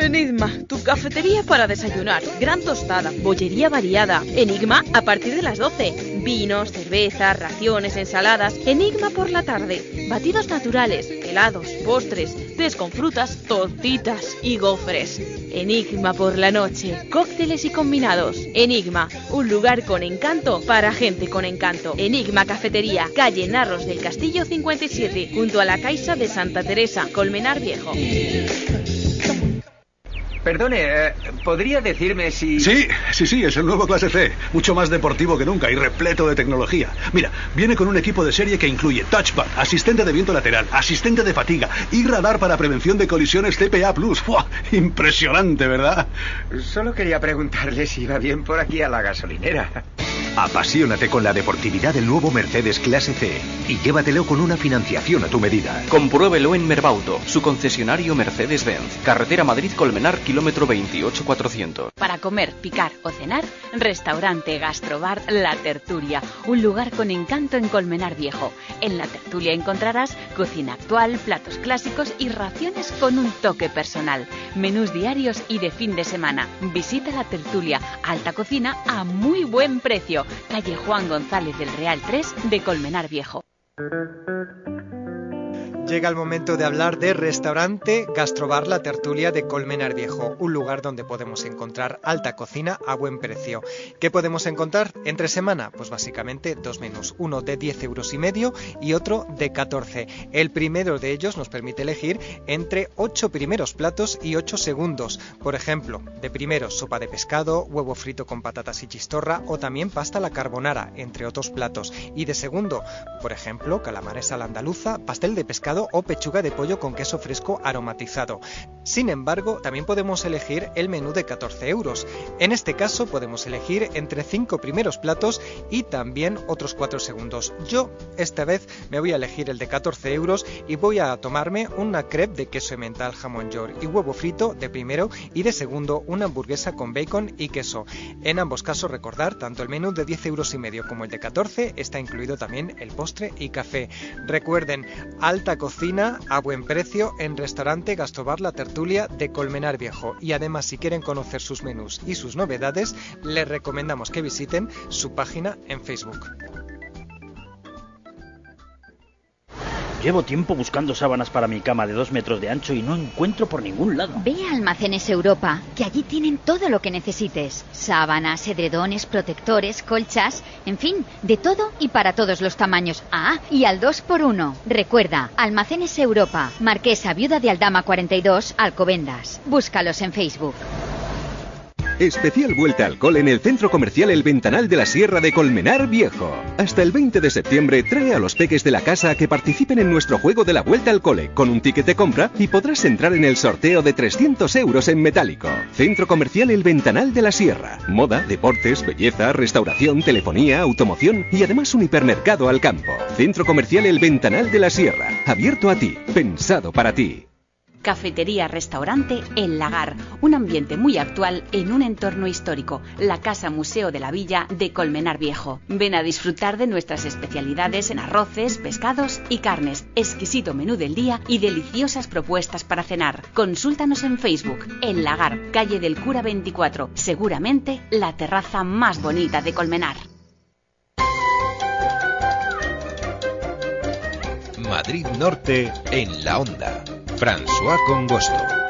Enigma, tu cafetería para desayunar. Gran tostada, bollería variada. Enigma a partir de las 12. Vinos, cervezas, raciones, ensaladas. Enigma por la tarde. Batidos naturales, helados, postres, tés con frutas, tortitas y gofres. Enigma por la noche. Cócteles y combinados. Enigma, un lugar con encanto para gente con encanto. Enigma Cafetería, calle Narros del Castillo 57, junto a la Caixa de Santa Teresa, Colmenar Viejo. Perdone, eh, ¿podría decirme si...? Sí, sí, sí, es el nuevo clase C. Mucho más deportivo que nunca y repleto de tecnología. Mira, viene con un equipo de serie que incluye touchpad, asistente de viento lateral, asistente de fatiga y radar para prevención de colisiones CPA+. ¡Fua! Impresionante, ¿verdad? Solo quería preguntarle si iba bien por aquí a la gasolinera. Apasionate con la deportividad del nuevo Mercedes Clase C y llévatelo con una financiación a tu medida. Compruébelo en Merbauto, su concesionario Mercedes-Benz. Carretera Madrid-Colmenar, kilómetro 28400. Para comer, picar o cenar, restaurante Gastrobar La Tertulia, un lugar con encanto en Colmenar Viejo. En La Tertulia encontrarás cocina actual, platos clásicos y raciones con un toque personal. Menús diarios y de fin de semana. Visita La Tertulia, alta cocina a muy buen precio. Calle Juan González del Real 3 de Colmenar Viejo. Llega el momento de hablar de restaurante Gastrobar La Tertulia de Colmenar Viejo, un lugar donde podemos encontrar alta cocina a buen precio. ¿Qué podemos encontrar entre semana? Pues básicamente dos menús, uno de 10 euros y medio y otro de 14. El primero de ellos nos permite elegir entre 8 primeros platos y 8 segundos. Por ejemplo, de primero sopa de pescado, huevo frito con patatas y chistorra o también pasta la carbonara, entre otros platos. Y de segundo, por ejemplo, calamares a la andaluza, pastel de pescado o pechuga de pollo con queso fresco aromatizado. Sin embargo, también podemos elegir el menú de 14 euros. En este caso podemos elegir entre 5 primeros platos y también otros 4 segundos. Yo esta vez me voy a elegir el de 14 euros y voy a tomarme una crepe de queso mental jamón york y huevo frito de primero y de segundo una hamburguesa con bacon y queso. En ambos casos recordar, tanto el menú de 10 euros y medio como el de 14 está incluido también el postre y café. Recuerden, alta cocina a buen precio en restaurante Gastrobar La Tertulia de Colmenar Viejo. Y además, si quieren conocer sus menús y sus novedades, les recomendamos que visiten su página en Facebook. Llevo tiempo buscando sábanas para mi cama de dos metros de ancho y no encuentro por ningún lado. Ve a Almacenes Europa, que allí tienen todo lo que necesites. Sábanas, edredones, protectores, colchas, en fin, de todo y para todos los tamaños. Ah, y al 2x1. Recuerda, Almacenes Europa, Marquesa Viuda de Aldama 42, Alcobendas. Búscalos en Facebook. Especial vuelta al cole en el centro comercial El Ventanal de la Sierra de Colmenar Viejo. Hasta el 20 de septiembre trae a los peques de la casa a que participen en nuestro juego de la vuelta al cole con un ticket de compra y podrás entrar en el sorteo de 300 euros en metálico. Centro comercial El Ventanal de la Sierra. Moda, deportes, belleza, restauración, telefonía, automoción y además un hipermercado al campo. Centro comercial El Ventanal de la Sierra. Abierto a ti. Pensado para ti. Cafetería Restaurante El Lagar, un ambiente muy actual en un entorno histórico, la Casa Museo de la Villa de Colmenar Viejo. Ven a disfrutar de nuestras especialidades en arroces, pescados y carnes, exquisito menú del día y deliciosas propuestas para cenar. Consúltanos en Facebook, El Lagar, calle del Cura 24, seguramente la terraza más bonita de Colmenar. Madrid Norte en la onda. François Congosto.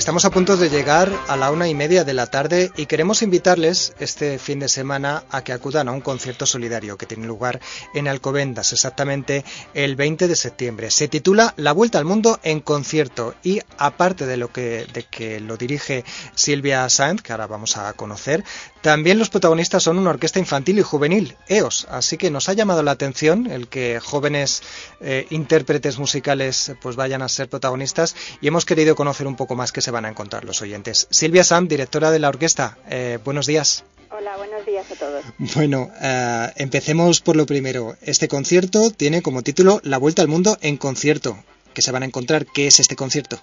Estamos a punto de llegar a la una y media de la tarde y queremos invitarles este fin de semana a que acudan a un concierto solidario que tiene lugar en Alcobendas, exactamente el 20 de septiembre. Se titula La Vuelta al Mundo en concierto y aparte de lo que, de que lo dirige Silvia Sanz, que ahora vamos a conocer, también los protagonistas son una orquesta infantil y juvenil, EOS, así que nos ha llamado la atención el que jóvenes eh, intérpretes musicales pues vayan a ser protagonistas y hemos querido conocer un poco más qué se van a encontrar los oyentes. Silvia Sam, directora de la orquesta, eh, buenos días. Hola, buenos días a todos. Bueno, eh, empecemos por lo primero. Este concierto tiene como título La Vuelta al Mundo en concierto. ¿Qué se van a encontrar? ¿Qué es este concierto?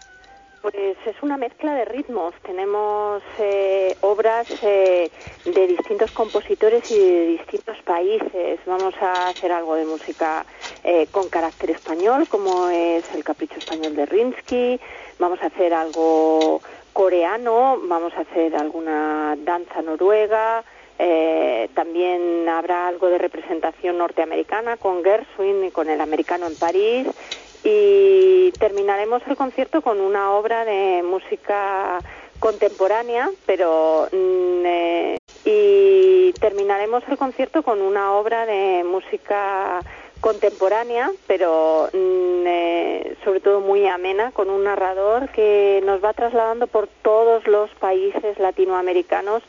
Pues es una mezcla de ritmos. Tenemos eh, obras eh, de distintos compositores y de distintos países. Vamos a hacer algo de música eh, con carácter español, como es el Capricho Español de Rinsky. Vamos a hacer algo coreano, vamos a hacer alguna danza noruega. también habrá algo de representación norteamericana con Gershwin y con el americano en París y terminaremos el concierto con una obra de música contemporánea, pero mm, eh, y terminaremos el concierto con una obra de música contemporánea, pero mm, eh, sobre todo muy amena, con un narrador que nos va trasladando por todos los países latinoamericanos,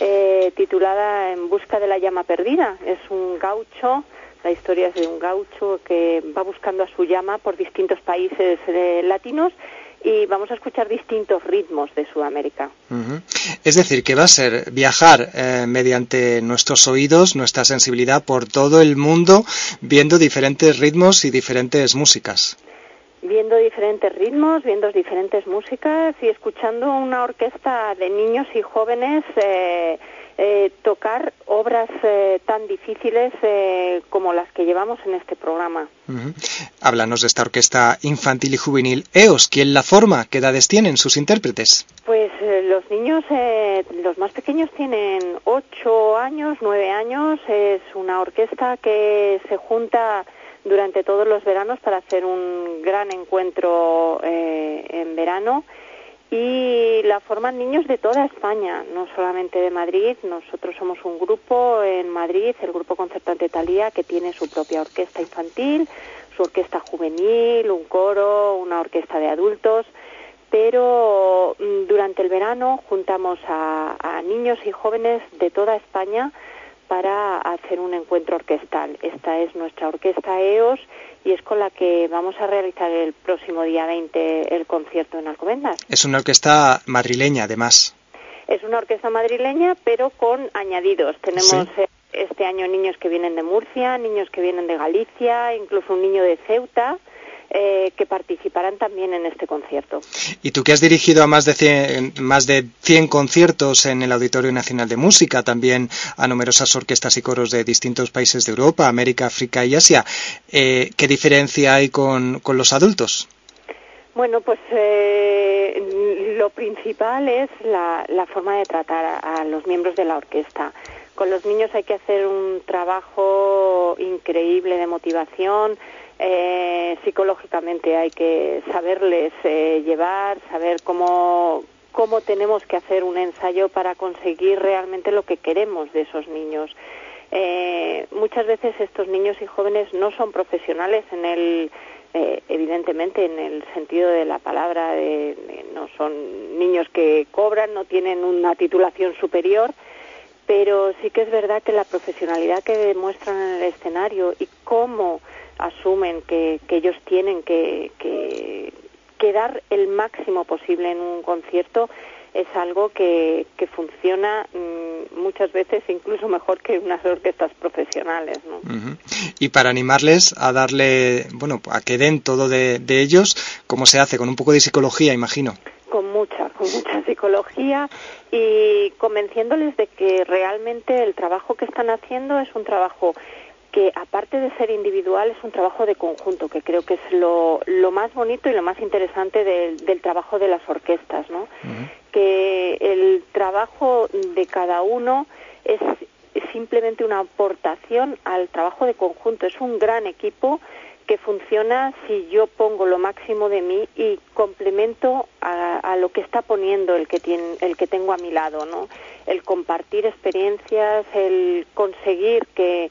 eh, titulada En busca de la llama perdida. Es un gaucho la historia es de un gaucho que va buscando a su llama por distintos países eh, latinos y vamos a escuchar distintos ritmos de Sudamérica. Es decir, que va a ser viajar eh, mediante nuestros oídos, nuestra sensibilidad por todo el mundo, viendo diferentes ritmos y diferentes músicas. Viendo diferentes ritmos, viendo diferentes músicas y escuchando una orquesta de niños y jóvenes. Eh, eh, tocar obras eh, tan difíciles eh, como las que llevamos en este programa. Háblanos de esta orquesta infantil y juvenil EOS. ¿Quién la forma? ¿Qué edades tienen sus intérpretes? Pues los niños, los más pequeños tienen 8 años, 9 años. Es una orquesta que se junta durante todos los veranos para hacer un gran encuentro en verano y la forman niños de toda España, no solamente de Madrid. Nosotros somos un grupo en Madrid, el Grupo Concertante Talía, que tiene su propia orquesta infantil, su orquesta juvenil, un coro, una orquesta de adultos. Pero mm, durante el verano juntamos a, a niños y jóvenes de toda España para hacer un encuentro orquestal. Esta es nuestra orquesta EOS y es con la que vamos a realizar el próximo día 20 el concierto en Alcobendas. Es una orquesta madrileña, además. Es una orquesta madrileña, pero con añadidos. Tenemos eh, este año niños que vienen de Murcia, niños que vienen de Galicia, incluso un niño de Ceuta. Eh, que participarán también en este concierto. Y tú que has dirigido a más de 100, más de 100 conciertos en el Auditorio Nacional de Música, también a numerosas orquestas y coros de distintos países de Europa, América, África y Asia, eh, ¿qué diferencia hay con, los adultos? Bueno, pues eh, lo principal es la, la forma de tratar a los miembros de la orquesta. Con los niños hay que hacer un trabajo increíble de motivación, eh, psicológicamente hay que saberles eh, llevar, saber cómo, cómo tenemos que hacer un ensayo para conseguir realmente lo que queremos de esos niños. Eh, muchas veces estos niños y jóvenes no son profesionales en el, evidentemente, en el sentido de la palabra, de, son niños que cobran, no tienen una titulación superior, pero sí que es verdad que la profesionalidad que demuestran en el escenario y cómo asumen que, ellos tienen que, que, dar el máximo posible en un concierto es algo que, que funciona mm, muchas veces incluso mejor que unas orquestas profesionales. ¿no? Y para animarles a darle, bueno, a que den todo de, de ellos, ¿cómo se hace? Con un poco de psicología, imagino. Con mucha, con mucha psicología y convenciéndoles de que realmente el trabajo que están haciendo es un trabajo que aparte de ser individual es un trabajo de conjunto, que creo que es lo, lo más bonito y lo más interesante del trabajo de las orquestas, ¿no? Que el trabajo de cada uno es simplemente una aportación al trabajo de conjunto, es un gran equipo que funciona si yo pongo lo máximo de mí y complemento a, a, lo que está poniendo el que tiene, el que tengo a mi lado, ¿no? El compartir experiencias, el conseguir que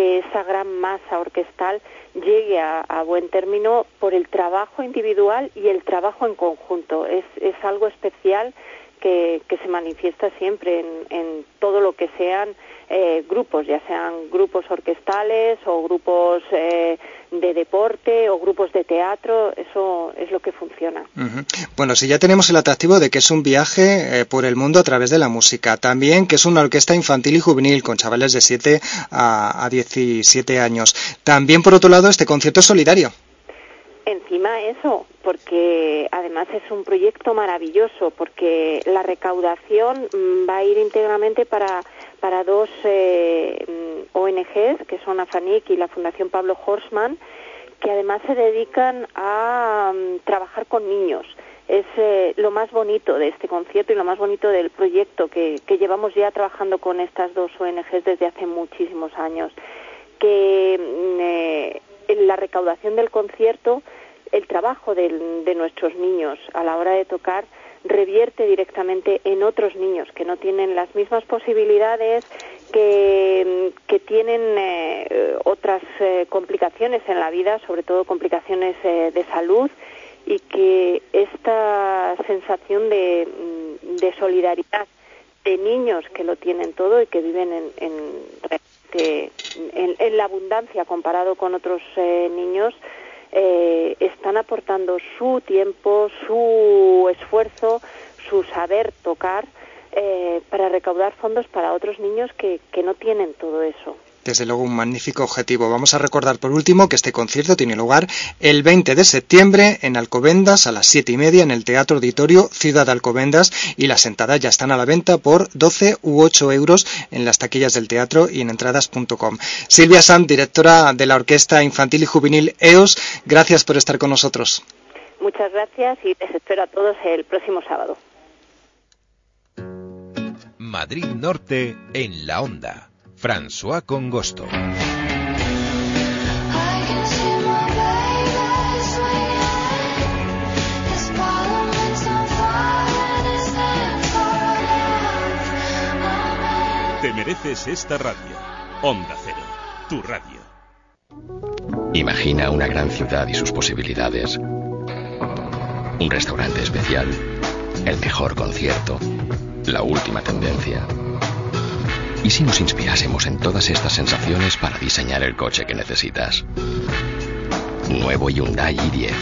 que esa gran masa orquestal llegue a, buen término por el trabajo individual y el trabajo en conjunto. Es, es algo especial que, que se manifiesta siempre en, todo lo que sean eh, grupos, ya sean grupos orquestales o grupos eh, de deporte o grupos de teatro, eso es lo que funciona. Bueno, si ya tenemos el atractivo de que es un viaje eh, por el mundo a través de la música, también que es una orquesta infantil y juvenil con chavales de 7 a, a 17 años, también por otro lado este concierto es solidario. Encima eso, porque además es un proyecto maravilloso, porque la recaudación mm, va a ir íntegramente para para dos eh, mm, ONGs, que son AFANIC y la Fundación Pablo Horstman, que además se dedican a mm, trabajar con niños. Es eh, lo más bonito de este concierto y lo más bonito del proyecto que, llevamos ya trabajando con estas dos ONGs desde hace muchísimos años. Que eh, la recaudación del concierto, el trabajo de nuestros niños a la hora de tocar, revierte directamente en otros niños que no tienen las mismas posibilidades, que, tienen eh, otras eh, complicaciones en la vida, sobre todo complicaciones eh, de salud, y que esta sensación de, de, solidaridad de niños que lo tienen todo y que viven en, en, en, en la abundancia comparado con otros niños, eh, están aportando su tiempo, su esfuerzo, su saber tocar eh, para recaudar fondos para otros niños que, que no tienen todo eso desde luego un magnífico objetivo. Vamos a recordar por último que este concierto tiene lugar el 20 de septiembre en Alcobendas a las 7 y media en el Teatro Auditorio Ciudad Alcobendas y las entradas ya están a la venta por 12 u 8 euros en las taquillas del teatro y en entradas.com. Silvia Sant, directora de la Orquesta Infantil y Juvenil EOS, gracias por estar con nosotros. Muchas gracias y les espero a todos el próximo sábado. Madrid Norte en la onda. François Congosto. Te mereces esta radio. Onda Cero, tu radio. Imagina una gran ciudad y sus posibilidades. Un restaurante especial, el mejor concierto, la última tendencia ¿Y si nos inspirásemos en todas estas sensaciones para diseñar el coche que necesitas? Nuevo Hyundai i10.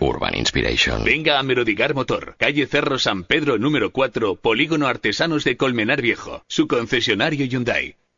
Urban Inspiration. Venga a Merodigar Motor, calle Cerro San Pedro número 4, Polígono Artesanos de Colmenar Viejo, su concesionario Hyundai.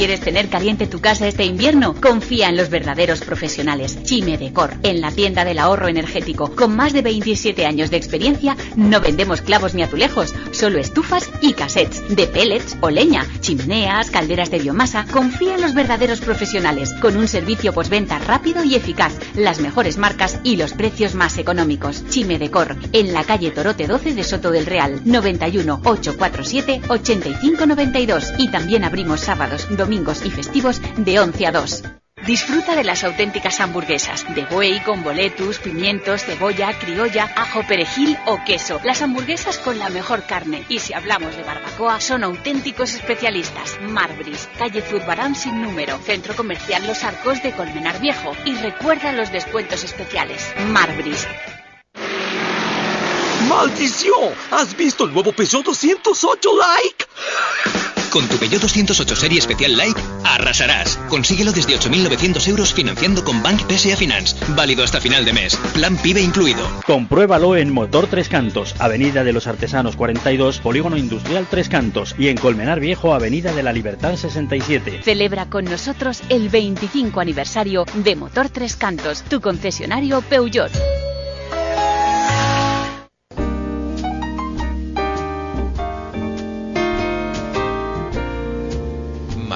¿Quieres tener caliente tu casa este invierno? Confía en los verdaderos profesionales. Chime Decor, en la tienda del ahorro energético. Con más de 27 años de experiencia, no vendemos clavos ni azulejos, solo estufas y cassettes de pellets o leña, chimeneas, calderas de biomasa. Confía en los verdaderos profesionales, con un servicio postventa rápido y eficaz, las mejores marcas y los precios más económicos. Chime Decor, en la calle Torote 12 de Soto del Real, 91 847 8592 y también abrimos sábados, domingos domingos y festivos de 11 a 2. Disfruta de las auténticas hamburguesas de buey con boletus, pimientos, cebolla, criolla, ajo, perejil o queso. Las hamburguesas con la mejor carne. Y si hablamos de barbacoa, son auténticos especialistas. Marbris, calle Zurbarán sin número, Centro Comercial Los Arcos de Colmenar Viejo. Y recuerda los descuentos especiales. Marbris. ¡Maldición! ¿Has visto el nuevo Peugeot 208 Like? Con tu Peugeot 208 Serie Especial Like, arrasarás. Consíguelo desde 8.900 euros financiando con Bank PSA Finance. Válido hasta final de mes. Plan PIBE incluido. Compruébalo en Motor Tres Cantos, Avenida de los Artesanos 42, Polígono Industrial Tres Cantos. Y en Colmenar Viejo, Avenida de la Libertad 67. Celebra con nosotros el 25 aniversario de Motor Tres Cantos, tu concesionario Peugeot.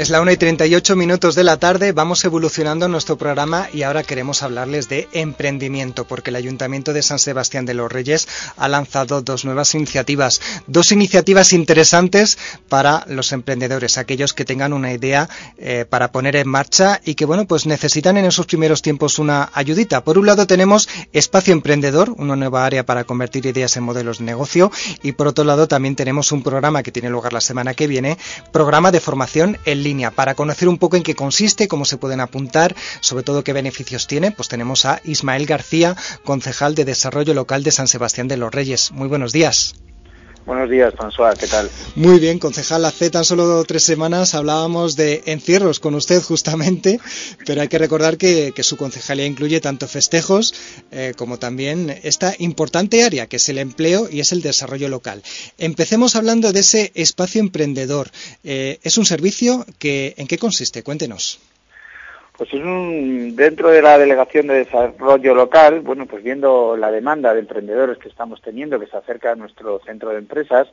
Es la 1 y 38 minutos de la tarde, vamos evolucionando nuestro programa y ahora queremos hablarles de emprendimiento, porque el Ayuntamiento de San Sebastián de los Reyes ha lanzado dos nuevas iniciativas, dos iniciativas interesantes para los emprendedores, aquellos que tengan una idea eh, para poner en marcha y que, bueno, pues necesitan en esos primeros tiempos una ayudita. Por un lado tenemos Espacio Emprendedor, una nueva área para convertir ideas en modelos de negocio y por otro lado también tenemos un programa que tiene lugar la semana que viene, programa de formación en línea para conocer un poco en qué consiste, cómo se pueden apuntar, sobre todo qué beneficios tiene, pues tenemos a Ismael García, concejal de Desarrollo Local de San Sebastián de los Reyes. Muy buenos días. Buenos días, François, ¿qué tal? Muy bien, concejal. Hace tan solo tres semanas hablábamos de encierros con usted justamente, pero hay que recordar que, su concejalía incluye tanto festejos eh, como también esta importante área que es el empleo y es el desarrollo local. Empecemos hablando de ese espacio emprendedor. Eh, ¿Es un servicio que en qué consiste? Cuéntenos. Pues es un, dentro de la Delegación de Desarrollo Local, bueno, pues viendo la demanda de emprendedores que estamos teniendo, que se acerca a nuestro centro de empresas,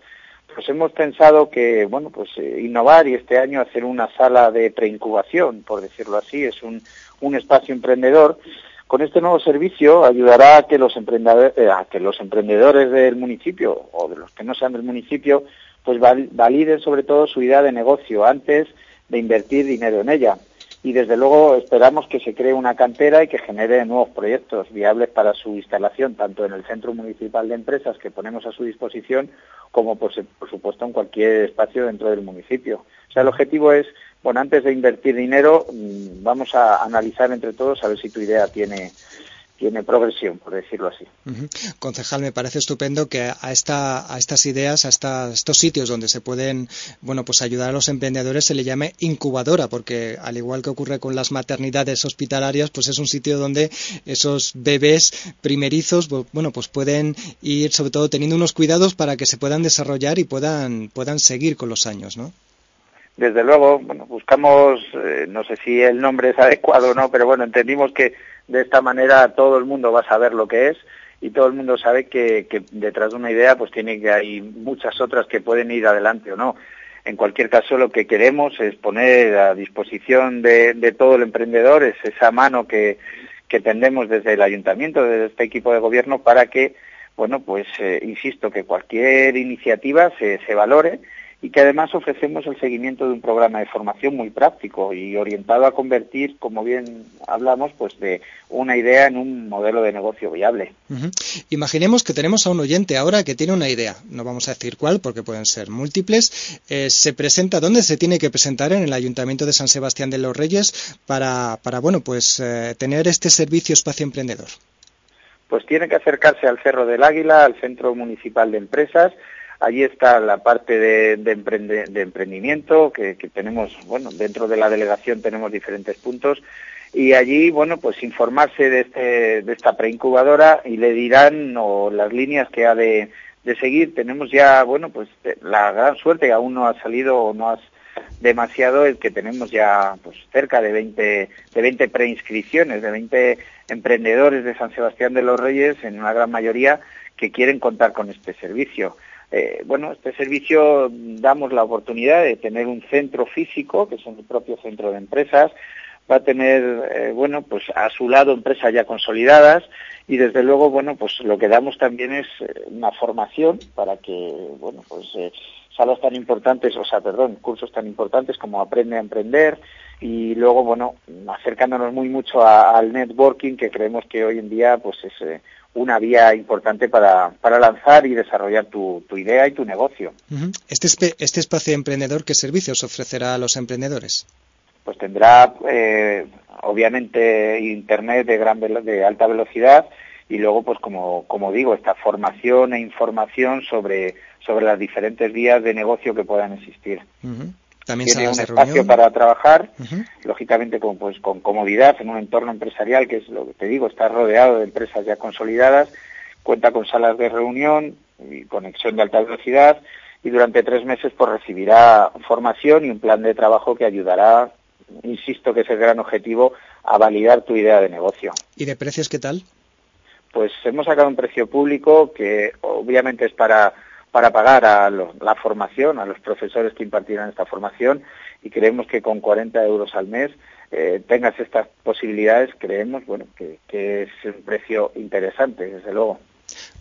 pues hemos pensado que, bueno, pues eh, innovar y este año hacer una sala de preincubación, por decirlo así, es un, un espacio emprendedor. Con este nuevo servicio ayudará a que los emprendedores, eh, a que los emprendedores del municipio o de los que no sean del municipio, pues validen sobre todo su idea de negocio antes de invertir dinero en ella y desde luego esperamos que se cree una cantera y que genere nuevos proyectos viables para su instalación, tanto en el Centro Municipal de Empresas que ponemos a su disposición, como por, supuesto en cualquier espacio dentro del municipio. O sea, el objetivo es, bueno, antes de invertir dinero, mm, vamos a analizar entre todos a ver si tu idea tiene tiene progresión, por decirlo así. Concejal, me parece estupendo que a, esta, a estas ideas, a, estos sitios donde se pueden bueno, pues ayudar a los emprendedores se le llame incubadora, porque al igual que ocurre con las maternidades hospitalarias, pues es un sitio donde esos bebés primerizos bueno, pues pueden ir sobre todo teniendo unos cuidados para que se puedan desarrollar y puedan, puedan seguir con los años, ¿no? Desde luego, bueno, buscamos, eh, no sé si el nombre es adecuado o no, pero bueno, entendimos que de esta manera todo el mundo va a saber lo que es y todo el mundo sabe que, detrás de una idea pues tiene que hay muchas otras que pueden ir adelante o no. En cualquier caso, lo que queremos es poner a disposición de, todo el emprendedor es esa mano que, tendemos desde el ayuntamiento, desde este equipo de gobierno, para que, bueno, pues eh, insisto, que cualquier iniciativa se, se valore y que además ofrecemos el seguimiento de un programa de formación muy práctico y orientado a convertir, como bien hablamos, pues de una idea en un modelo de negocio viable. Imaginemos que tenemos a un oyente ahora que tiene una idea, no vamos a decir cuál porque pueden ser múltiples, eh, se presenta, ¿dónde se tiene que presentar? En el Ayuntamiento de San Sebastián de los Reyes para, para bueno, pues eh, tener este servicio espacio emprendedor. Pues tiene que acercarse al Cerro del Águila, al Centro Municipal de Empresas, Allí está la parte de, de, emprendimiento que, tenemos, bueno, dentro de la delegación tenemos diferentes puntos y allí, bueno, pues informarse de, este, de esta preincubadora y le dirán o las líneas que ha de, seguir. Tenemos ya, bueno, pues la gran suerte, aún no ha salido o no ha demasiado el que tenemos ya pues cerca de 20 de 20 preinscripciones, de 20 emprendedores de San Sebastián de los Reyes en una gran mayoría que quieren contar con este servicio. Eh, bueno, este servicio damos la oportunidad de tener un centro físico, que es un propio centro de empresas, va a tener, eh, bueno, pues a su lado empresas ya consolidadas y desde luego, bueno, pues lo que damos también es eh, una formación para que, bueno, pues eh, salas tan importantes, o sea, perdón, cursos tan importantes como Aprende a Emprender y luego, bueno, acercándonos muy mucho al networking que creemos que hoy en día, pues es una vía importante para, para lanzar y desarrollar tu, tu idea y tu negocio. este, este espacio emprendedor, ¿qué servicios ofrecerá a los emprendedores? pues tendrá eh, obviamente internet de gran de alta velocidad y luego pues como, como digo esta formación e información sobre sobre las diferentes vías de negocio que puedan existir También tiene un espacio para trabajar lógicamente con pues con comodidad en un entorno empresarial que es lo que te digo está rodeado de empresas ya consolidadas cuenta con salas de reunión y conexión de alta velocidad y durante tres meses pues recibirá formación y un plan de trabajo que ayudará insisto que es el gran objetivo, a validar tu idea de negocio. ¿Y de precios qué tal? Pues hemos sacado un precio público que obviamente es para, para pagar a la formación, a los profesores que impartirán esta formación y creemos que con 40 euros al mes eh, tengas estas posibilidades, creemos bueno que, que es un precio interesante, desde luego.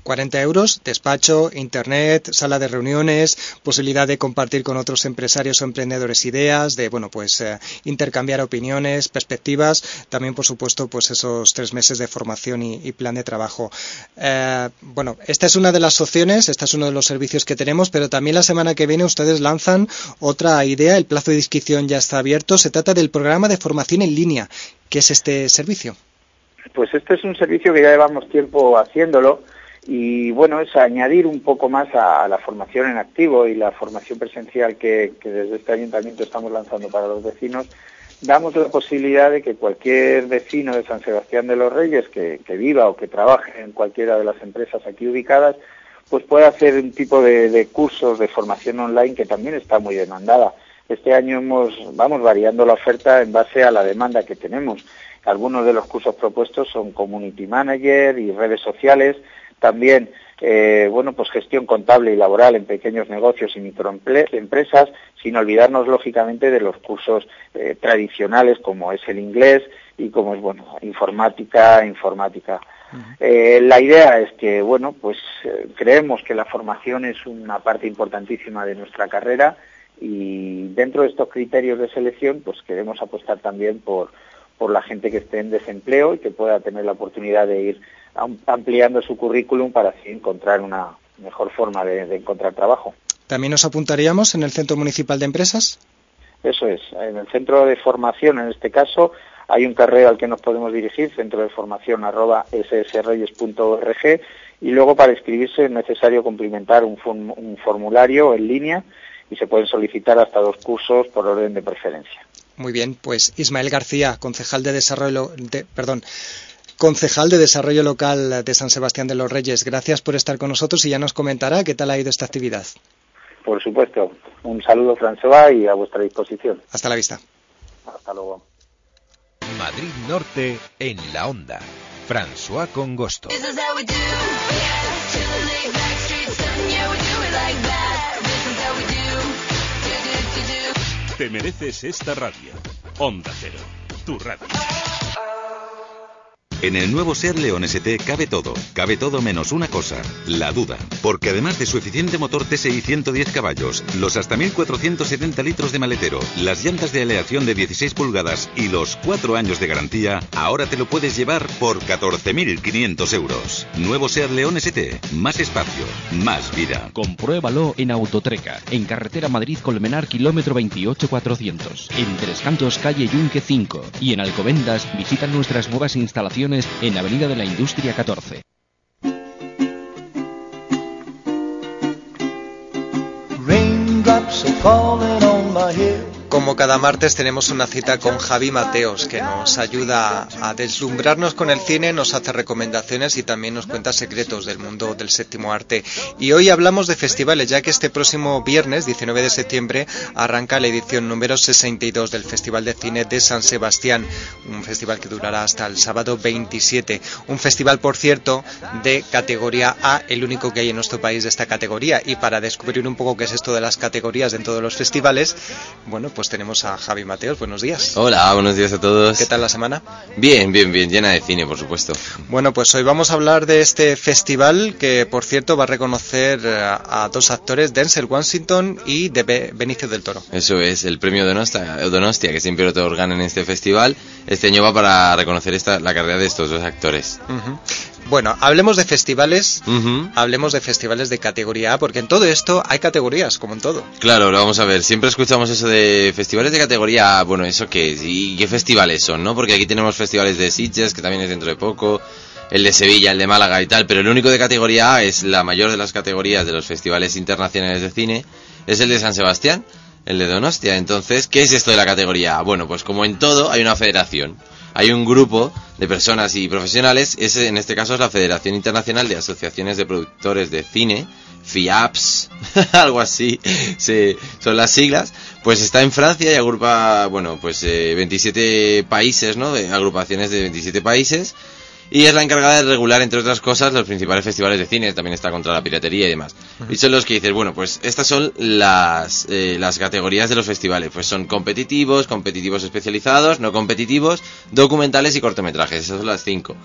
40 euros, despacho, internet, sala de reuniones, posibilidad de compartir con otros empresarios o emprendedores ideas, de bueno pues eh, intercambiar opiniones, perspectivas, también por supuesto pues esos tres meses de formación y, plan de trabajo. Eh, bueno, esta es una de las opciones, este es uno de los servicios que tenemos, pero también la semana que viene ustedes lanzan otra idea, el plazo de inscripción ya está abierto, se trata del programa de formación en línea. ¿Qué es este servicio? Pues este es un servicio que ya llevamos tiempo haciéndolo y bueno, es añadir un poco más a, la formación en activo y la formación presencial que, desde este ayuntamiento estamos lanzando para los vecinos, damos la posibilidad de que cualquier vecino de San Sebastián de los Reyes que, viva o que trabaje en cualquiera de las empresas aquí ubicadas, pues pueda hacer un tipo de, de, cursos de formación online que también está muy demandada. Este año hemos, vamos variando la oferta en base a la demanda que tenemos. Algunos de los cursos propuestos son Community Manager y redes sociales, también eh, bueno, pues gestión contable y laboral en pequeños negocios y microempresas, sin olvidarnos lógicamente de los cursos eh, tradicionales como es el inglés y como es bueno informática, informática. Eh, la idea es que bueno, pues creemos que la formación es una parte importantísima de nuestra carrera y dentro de estos criterios de selección, pues queremos apostar también por por la gente que esté en desempleo y que pueda tener la oportunidad de ir ampliando su currículum para así encontrar una mejor forma de, encontrar trabajo. ¿También nos apuntaríamos en el Centro Municipal de Empresas? Eso es, en el centro de formación, en este caso, hay un correo al que nos podemos dirigir, centro de formación arroba ssreyes.org, y luego para inscribirse es necesario cumplimentar un, un formulario en línea y se pueden solicitar hasta dos cursos por orden de preferencia. Muy bien, pues Ismael García, concejal de desarrollo, perdón, concejal de Desarrollo Local de San Sebastián de los Reyes. Gracias por estar con nosotros y ya nos comentará qué tal ha ido esta actividad. Por supuesto. Un saludo, François, y a vuestra disposición. Hasta la vista. Hasta luego. Madrid Norte en la onda. François Congosto. Te mereces esta radio. Onda Cero, tu radio. En el nuevo Ser León ST cabe todo, cabe todo menos una cosa, la duda. Porque además de su eficiente motor TSI 110 caballos, los hasta 1470 litros de maletero, las llantas de aleación de 16 pulgadas y los 4 años de garantía, ahora te lo puedes llevar por 14.500 euros. Nuevo Ser León ST, más espacio, más vida. Compruébalo en Autotreca, en carretera Madrid-Colmenar, kilómetro 28400, en Tres Cantos, calle Yunque 5 y en Alcobendas visita nuestras nuevas instalaciones en Avenida de la Industria 14. Como como cada martes tenemos una cita con Javi Mateos que nos ayuda a deslumbrarnos con el cine, nos hace recomendaciones y también nos cuenta secretos del mundo del séptimo arte. Y hoy hablamos de festivales, ya que este próximo viernes, 19 de septiembre, arranca la edición número 62 del Festival de Cine de San Sebastián, un festival que durará hasta el sábado 27. Un festival, por cierto, de categoría A, el único que hay en nuestro país de esta categoría. Y para descubrir un poco qué es esto de las categorías dentro de los festivales, bueno, pues tenemos a Javi Mateos. Buenos días. Hola, buenos días a todos. ¿Qué tal la semana? Bien, bien, bien, llena de cine, por supuesto. Bueno, pues hoy vamos a hablar de este festival que, por cierto, va a reconocer eh, a dos actores, Denzel Washington y de Benicio del Toro. Eso es, el premio Donostia, Donostia que siempre otorgan en este festival. Este año va para reconocer esta, la carrera de estos dos actores. Bueno, hablemos de festivales, hablemos de festivales de categoría A, porque en todo esto hay categorías, como en todo. Claro, lo vamos a ver. Siempre escuchamos eso de festivales de categoría A. Bueno, ¿eso qué es? ¿Y qué festivales son, no? Porque aquí tenemos festivales de Sitges, que también es dentro de poco, el de Sevilla, el de Málaga y tal, pero el único de categoría A es la mayor de las categorías de los festivales internacionales de cine, es el de San Sebastián, el de Donostia. Entonces, ¿qué es esto de la categoría A? Bueno, pues como en todo, hay una federación hay un grupo de personas y profesionales, ese en este caso es la Federación Internacional de Asociaciones de Productores de Cine, FIAPS, <laughs> algo así, son las siglas, pues está en Francia y agrupa, bueno, pues 27 eh, países, ¿no? De agrupaciones de 27 países y es la encargada de regular, entre otras cosas, los principales festivales de cine, también está contra la piratería y demás. Y son los que dices, bueno, pues estas son las, eh, las categorías de los festivales, pues son competitivos, competitivos especializados, no competitivos, documentales y cortometrajes, esas son las cinco.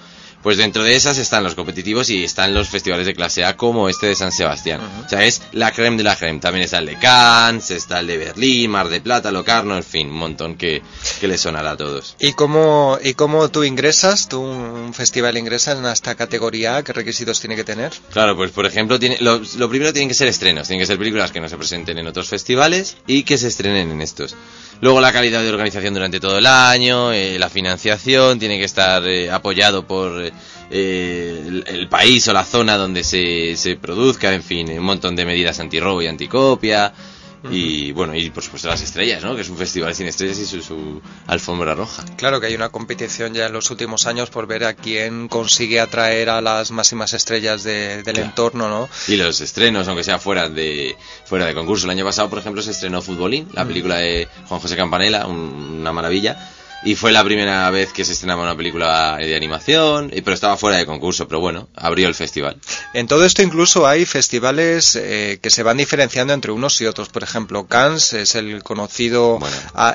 Pues dentro de esas están los competitivos y están los festivales de clase A como este de San Sebastián. O sea, es la creme de la creme. También está el de Cannes, está el de Berlín, Mar de Plata, Locarno, en fin, un montón que, que le sonará a todos. ¿Y cómo, ¿Y cómo tú ingresas, tú un festival ingresas en esta categoría A? ¿Qué requisitos tiene que tener? Claro, pues por ejemplo, tiene, lo, lo primero tienen que ser estrenos. Tienen que ser películas que no se presenten en otros festivales y que se estrenen en estos. Luego la calidad de organización durante todo el año, eh, la financiación, tiene que estar eh, apoyado por eh, el, país o la zona donde se, se produzca, en fin, un montón de medidas antirrobo y anticopia. Y bueno, y por supuesto las estrellas, ¿no? Que es un festival sin estrellas y su, alfombra roja. Claro que hay una competición ya en los últimos años por ver a quién consigue atraer a las máximas estrellas del entorno, ¿no? Y los estrenos, aunque sea fuera de fuera de concurso. El año pasado, por ejemplo, se estrenó Futbolín, la película de Juan José Campanella, una maravilla y fue la primera vez que se estrenaba una película de animación, pero estaba fuera de concurso, pero bueno, abrió el festival. En todo esto incluso hay festivales eh, que se van diferenciando entre unos y otros. Por ejemplo, Cannes es el conocido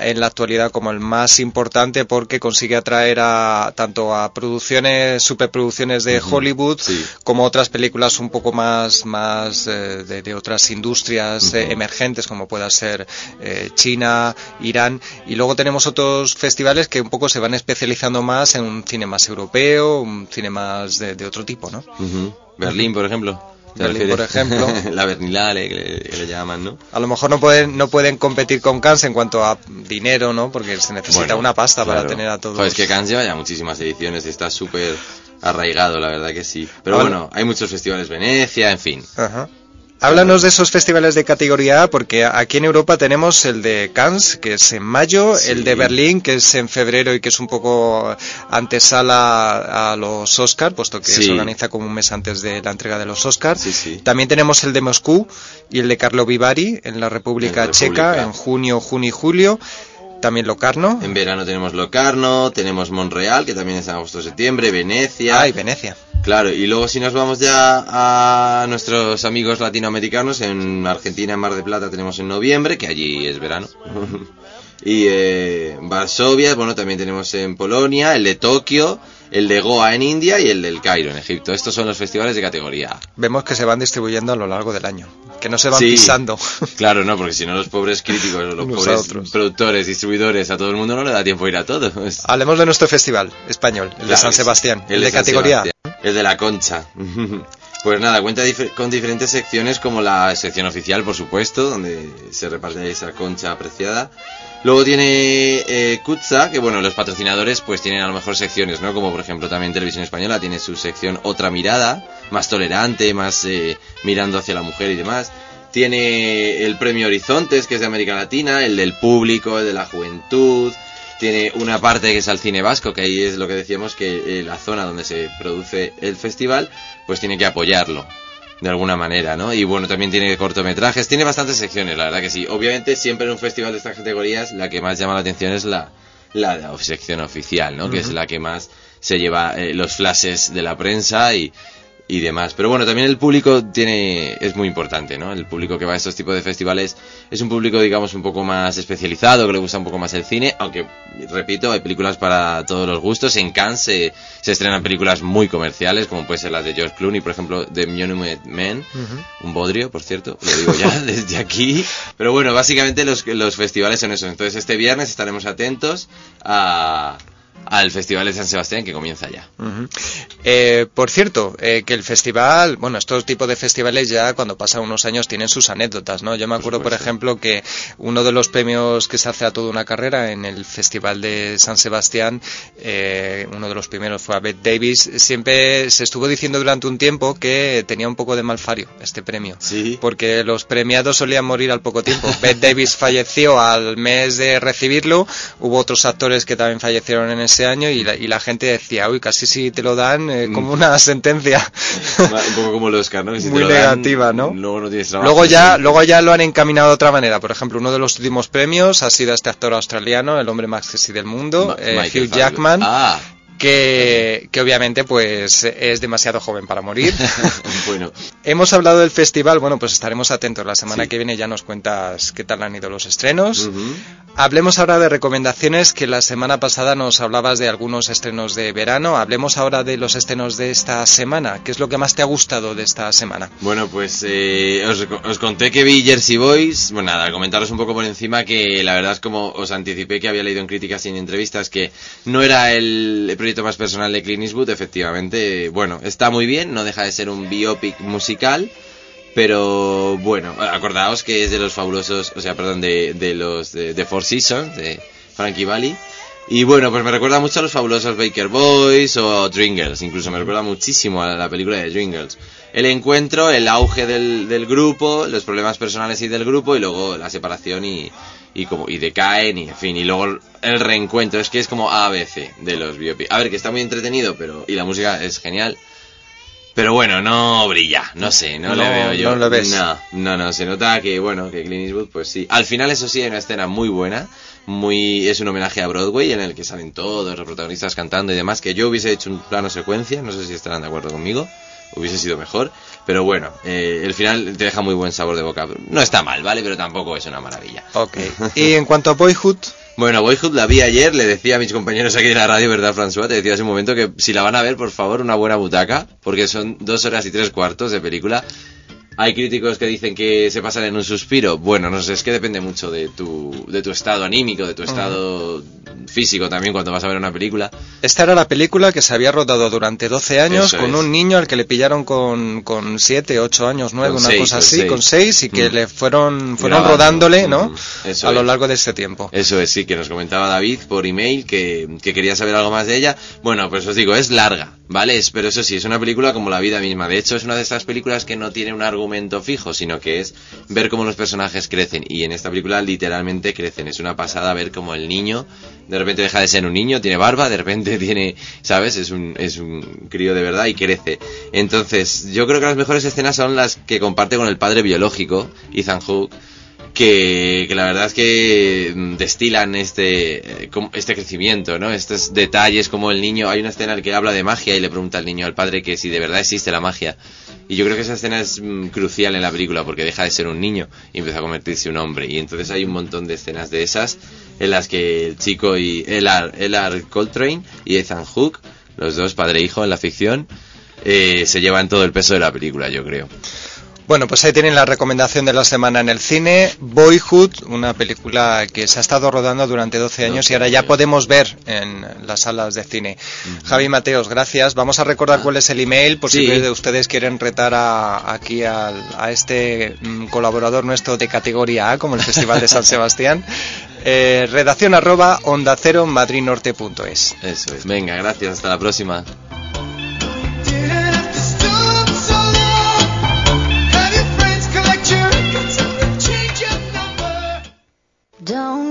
en la actualidad como el más importante porque consigue atraer a tanto a producciones, superproducciones de Hollywood, como otras películas un poco más, más eh, de, otras industrias eh, emergentes, como pueda ser China, Irán. Y luego tenemos otros festivales que un poco se van especializando más en un cine más europeo, un cine más de, otro tipo, ¿no? Berlín, por ejemplo. Berlín, por ejemplo. <laughs> la Berlinale, que le, llaman, ¿no? A lo mejor no pueden, no pueden competir con Cannes en cuanto a dinero, ¿no? Porque se necesita una pasta para tener a todos. Pues que Cannes lleva ya muchísimas ediciones y está súper arraigado, la verdad que sí. Pero bueno, hay muchos festivales, Venecia, en fin. Ajá. Háblanos de esos festivales de categoría A, porque aquí en Europa tenemos el de Cannes, que es en mayo, el de Berlín, que es en febrero y que es un poco antesala a los Oscars, puesto que se organiza como un mes antes de la entrega de los Oscars. También tenemos el de Moscú y el de Carlo Vivari en la República Checa en junio, junio y julio. También Locarno. En verano tenemos Locarno, tenemos Monreal, que también es en agosto-septiembre, Venecia. Ay, Venecia. Claro, y luego si nos vamos ya a nuestros amigos latinoamericanos, en Argentina, en Mar de Plata, tenemos en noviembre, que allí es verano. <laughs> y eh, Varsovia, bueno, también tenemos en Polonia, el de Tokio, el de Goa en India y el del Cairo en Egipto. Estos son los festivales de categoría Vemos que se van distribuyendo a lo largo del año, que no se van pisando. <laughs> Claro, no, porque si no los pobres críticos, los pobres productores, distribuidores, a todo el mundo no le da tiempo a ir a todo. Hablemos de nuestro festival español, el de San Sebastián, el, de, categoría el de la concha. <laughs> Pues nada, cuenta con diferentes secciones como la sección oficial, por supuesto, donde se reparte esa concha apreciada. Luego tiene eh, Kutza, que bueno, los patrocinadores pues tienen a lo mejor secciones, ¿no? Como por ejemplo también Televisión Española tiene su sección Otra Mirada, más tolerante, más eh, mirando hacia la mujer y demás. Tiene el premio Horizontes, que es de América Latina, el del público, el de la juventud. Tiene una parte que es al cine vasco, que ahí es lo que decíamos, que eh, la zona donde se produce el festival, pues tiene que apoyarlo de alguna manera, ¿no? Y bueno, también tiene cortometrajes, tiene bastantes secciones, la verdad que sí. Obviamente, siempre en un festival de estas categorías, la que más llama la atención es la, la sección oficial, ¿no? Que es la que más se lleva eh, los flashes de la prensa y, y demás. Pero bueno, también el público tiene es muy importante, ¿no? El público que va a estos tipos de festivales es un público, digamos, un poco más especializado, que le gusta un poco más el cine, aunque, repito, hay películas para todos los gustos. En Cannes se, se estrenan películas muy comerciales, como puede ser las de George Clooney, por ejemplo, The Monument Men, un bodrio, por cierto, lo digo ya <laughs> desde aquí. Pero bueno, básicamente los, los festivales son eso. Entonces este viernes estaremos atentos a, al Festival de San Sebastián que comienza ya. Eh, por cierto, eh, que el festival, bueno, estos tipos de festivales ya cuando pasan unos años tienen sus anécdotas, ¿no? Yo me acuerdo, por, ejemplo, que uno de los premios que se hace a toda una carrera en el Festival de San Sebastián, eh, uno de los primeros fue a Bette Davis, siempre se estuvo diciendo durante un tiempo que tenía un poco de malfario este premio, porque los premiados solían morir al poco tiempo. Bette Davis falleció al mes de recibirlo, hubo otros actores que también fallecieron en ese año y la, y la gente decía, uy, casi si te lo dan eh, como una <laughs> sentencia un poco como el Oscar, ¿no? Si muy lo dan, negativa, ¿no? Luego no tienes trabajo. Luego ya, luego ya lo han encaminado de otra manera. Por ejemplo, uno de los últimos premios ha sido este actor australiano, el hombre más sexy del mundo, Ma- eh, Hugh. Jackman. Ah. Que, que obviamente pues es demasiado joven para morir. <laughs> bueno, Hemos hablado del festival, bueno pues estaremos atentos. La semana que viene ya nos cuentas qué tal han ido los estrenos. Hablemos ahora de recomendaciones que la semana pasada nos hablabas de algunos estrenos de verano. Hablemos ahora de los estrenos de esta semana. ¿Qué es lo que más te ha gustado de esta semana? Bueno, pues eh, os, os conté que vi Jersey Boys. Bueno, nada, comentaros un poco por encima que la verdad es como os anticipé que había leído en críticas y en entrevistas que no era el, proyecto más personal de Clint Eastwood. Efectivamente, bueno, está muy bien, no deja de ser un biopic musical. Pero bueno, acordaos que es de los fabulosos, o sea, perdón, de, de los de, Four Seasons, de Frankie Valli. Y bueno, pues me recuerda mucho a los fabulosos Baker Boys o Dreamgirls, incluso me recuerda muchísimo a la película de Dreamgirls. El encuentro, el auge del, del grupo, los problemas personales y del grupo y luego la separación y, y como y decaen y en fin, y luego el reencuentro, es que es como ABC de los biopics. A ver, que está muy entretenido, pero y la música es genial. Pero bueno, no brilla, no sé, no, No, le veo yo. no lo ves. No, no, no, se nota que, bueno, que Clint Eastwood, pues sí. Al final, eso sí, hay una escena muy buena, muy, es un homenaje a Broadway en el que salen todos los protagonistas cantando y demás, que yo hubiese hecho un plano secuencia, no sé si estarán de acuerdo conmigo, hubiese sido mejor, pero bueno, eh, el final te deja muy buen sabor de boca. No está mal, ¿vale? Pero tampoco es una maravilla. Ok. <laughs> Y en cuanto a Boyhood, Bueno, Boyhood la vi ayer, le decía a mis compañeros aquí de la radio, ¿verdad, François? Te decía hace un momento que si la van a ver, por favor, una buena butaca, porque son dos horas y tres cuartos de película. Hay críticos que dicen que se pasan en un suspiro. Bueno, no sé, es que depende mucho de tu, de tu estado anímico, de tu estado físico también cuando vas a ver una película. esta era la película que se había rodado durante 12 años Eso con es. un niño al que le pillaron con, con 7, 8 años, 9, Con una seis, cosa así, seis. con 6 y que Mm. le fueron, fueron Grabando. rodándole, ¿no? Eso a lo largo de ese tiempo. Eso es, sí, que nos comentaba David por email que, que quería saber algo más de ella. Bueno, pues os digo, es larga, ¿vale? Es- pero eso sí, es una película como la vida misma. De hecho, es una de estas películas que no tiene un argumento fijo, sino que es ver cómo los personajes crecen. Y en esta película literalmente crecen. Es una pasada ver cómo el niño de repente deja de ser un niño, tiene barba, de repente <laughs> tiene, ¿sabes? Es un, es un crío de verdad y crece. Entonces, yo creo que las mejores escenas son las que comparte con el padre biológico, Ethan Hawke, que, que la verdad es que destilan este, eh, este crecimiento, ¿no? Estos detalles como el niño, hay una escena en la que habla de magia y le pregunta al niño al padre que si de verdad existe la magia. Y yo creo que esa escena es mm, crucial en la película porque deja de ser un niño y empieza a convertirse en un hombre. Y entonces hay un montón de escenas de esas en las que el chico y Elar, Coltrane y Ethan Hawke, los dos padre e hijo en la ficción, eh, se llevan todo el peso de la película, yo creo. Bueno, pues ahí tienen la recomendación de la semana en el cine, Boyhood, una película que se ha estado rodando durante 12 años y ahora ya podemos ver en las salas de cine. Javi Mateos, gracias. Vamos a recordar cuál es el email por si Sí. ustedes quieren retar a, aquí al- a este mm, colaborador nuestro de categoría A, como el Festival de San <laughs> Sebastián. Eh, redacción arroba onda cero madridnorte.es. Eso es. Venga, gracias. Hasta la próxima.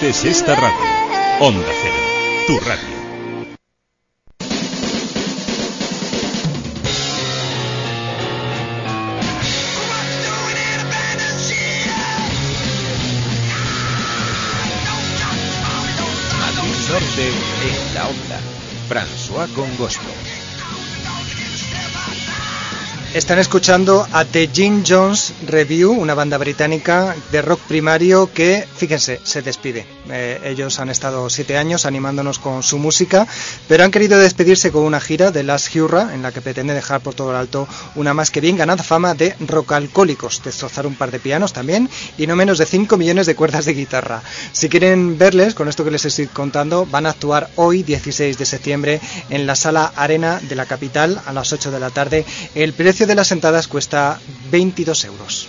Mereces esta radio. Onda Cero, tu radio. Madrid Norte en la onda. François Congosto. Están escuchando a The Jim Jones Review, una banda británica de rock primario que, fíjense, se despide. Eh, ellos han estado siete años animándonos con su música, pero han querido despedirse con una gira de Last Hurrah, en la que pretende dejar por todo el alto una más que bien ganada fama de rock alcohólicos, destrozar un par de pianos también y no menos de 5 millones de cuerdas de guitarra. Si quieren verles, con esto que les estoy contando, van a actuar hoy, 16 de septiembre, en la sala Arena de la capital a las 8 de la tarde. El precio de las entradas cuesta 22 euros.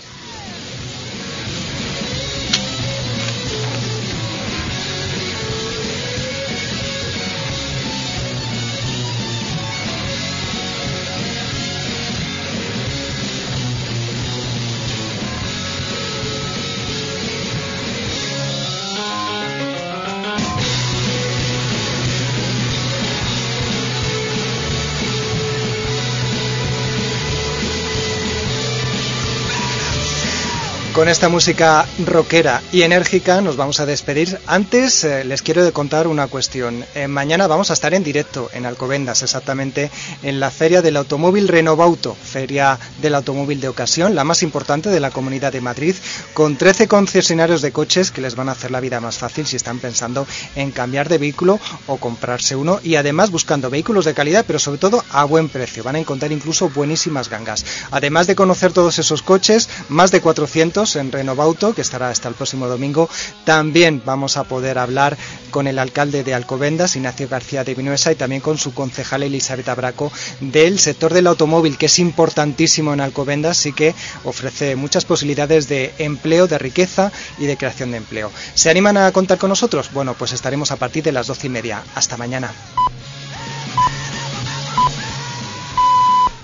Con esta música rockera y enérgica nos vamos a despedir. Antes eh, les quiero contar una cuestión. Eh, mañana vamos a estar en directo en Alcobendas, exactamente en la Feria del Automóvil Renovauto, Feria del Automóvil de Ocasión, la más importante de la Comunidad de Madrid, con 13 concesionarios de coches que les van a hacer la vida más fácil si están pensando en cambiar de vehículo o comprarse uno y además buscando vehículos de calidad, pero sobre todo a buen precio. Van a encontrar incluso buenísimas gangas. Además de conocer todos esos coches, más de 400 en Renovauto, que estará hasta el próximo domingo. También vamos a poder hablar con el alcalde de Alcobendas, Ignacio García de Vinuesa, y también con su concejal Elizabeth Abraco del sector del automóvil, que es importantísimo en Alcobendas y que ofrece muchas posibilidades de empleo, de riqueza y de creación de empleo. ¿Se animan a contar con nosotros? Bueno, pues estaremos a partir de las doce y media. Hasta mañana.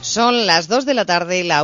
Son las 2 de la tarde y la 1.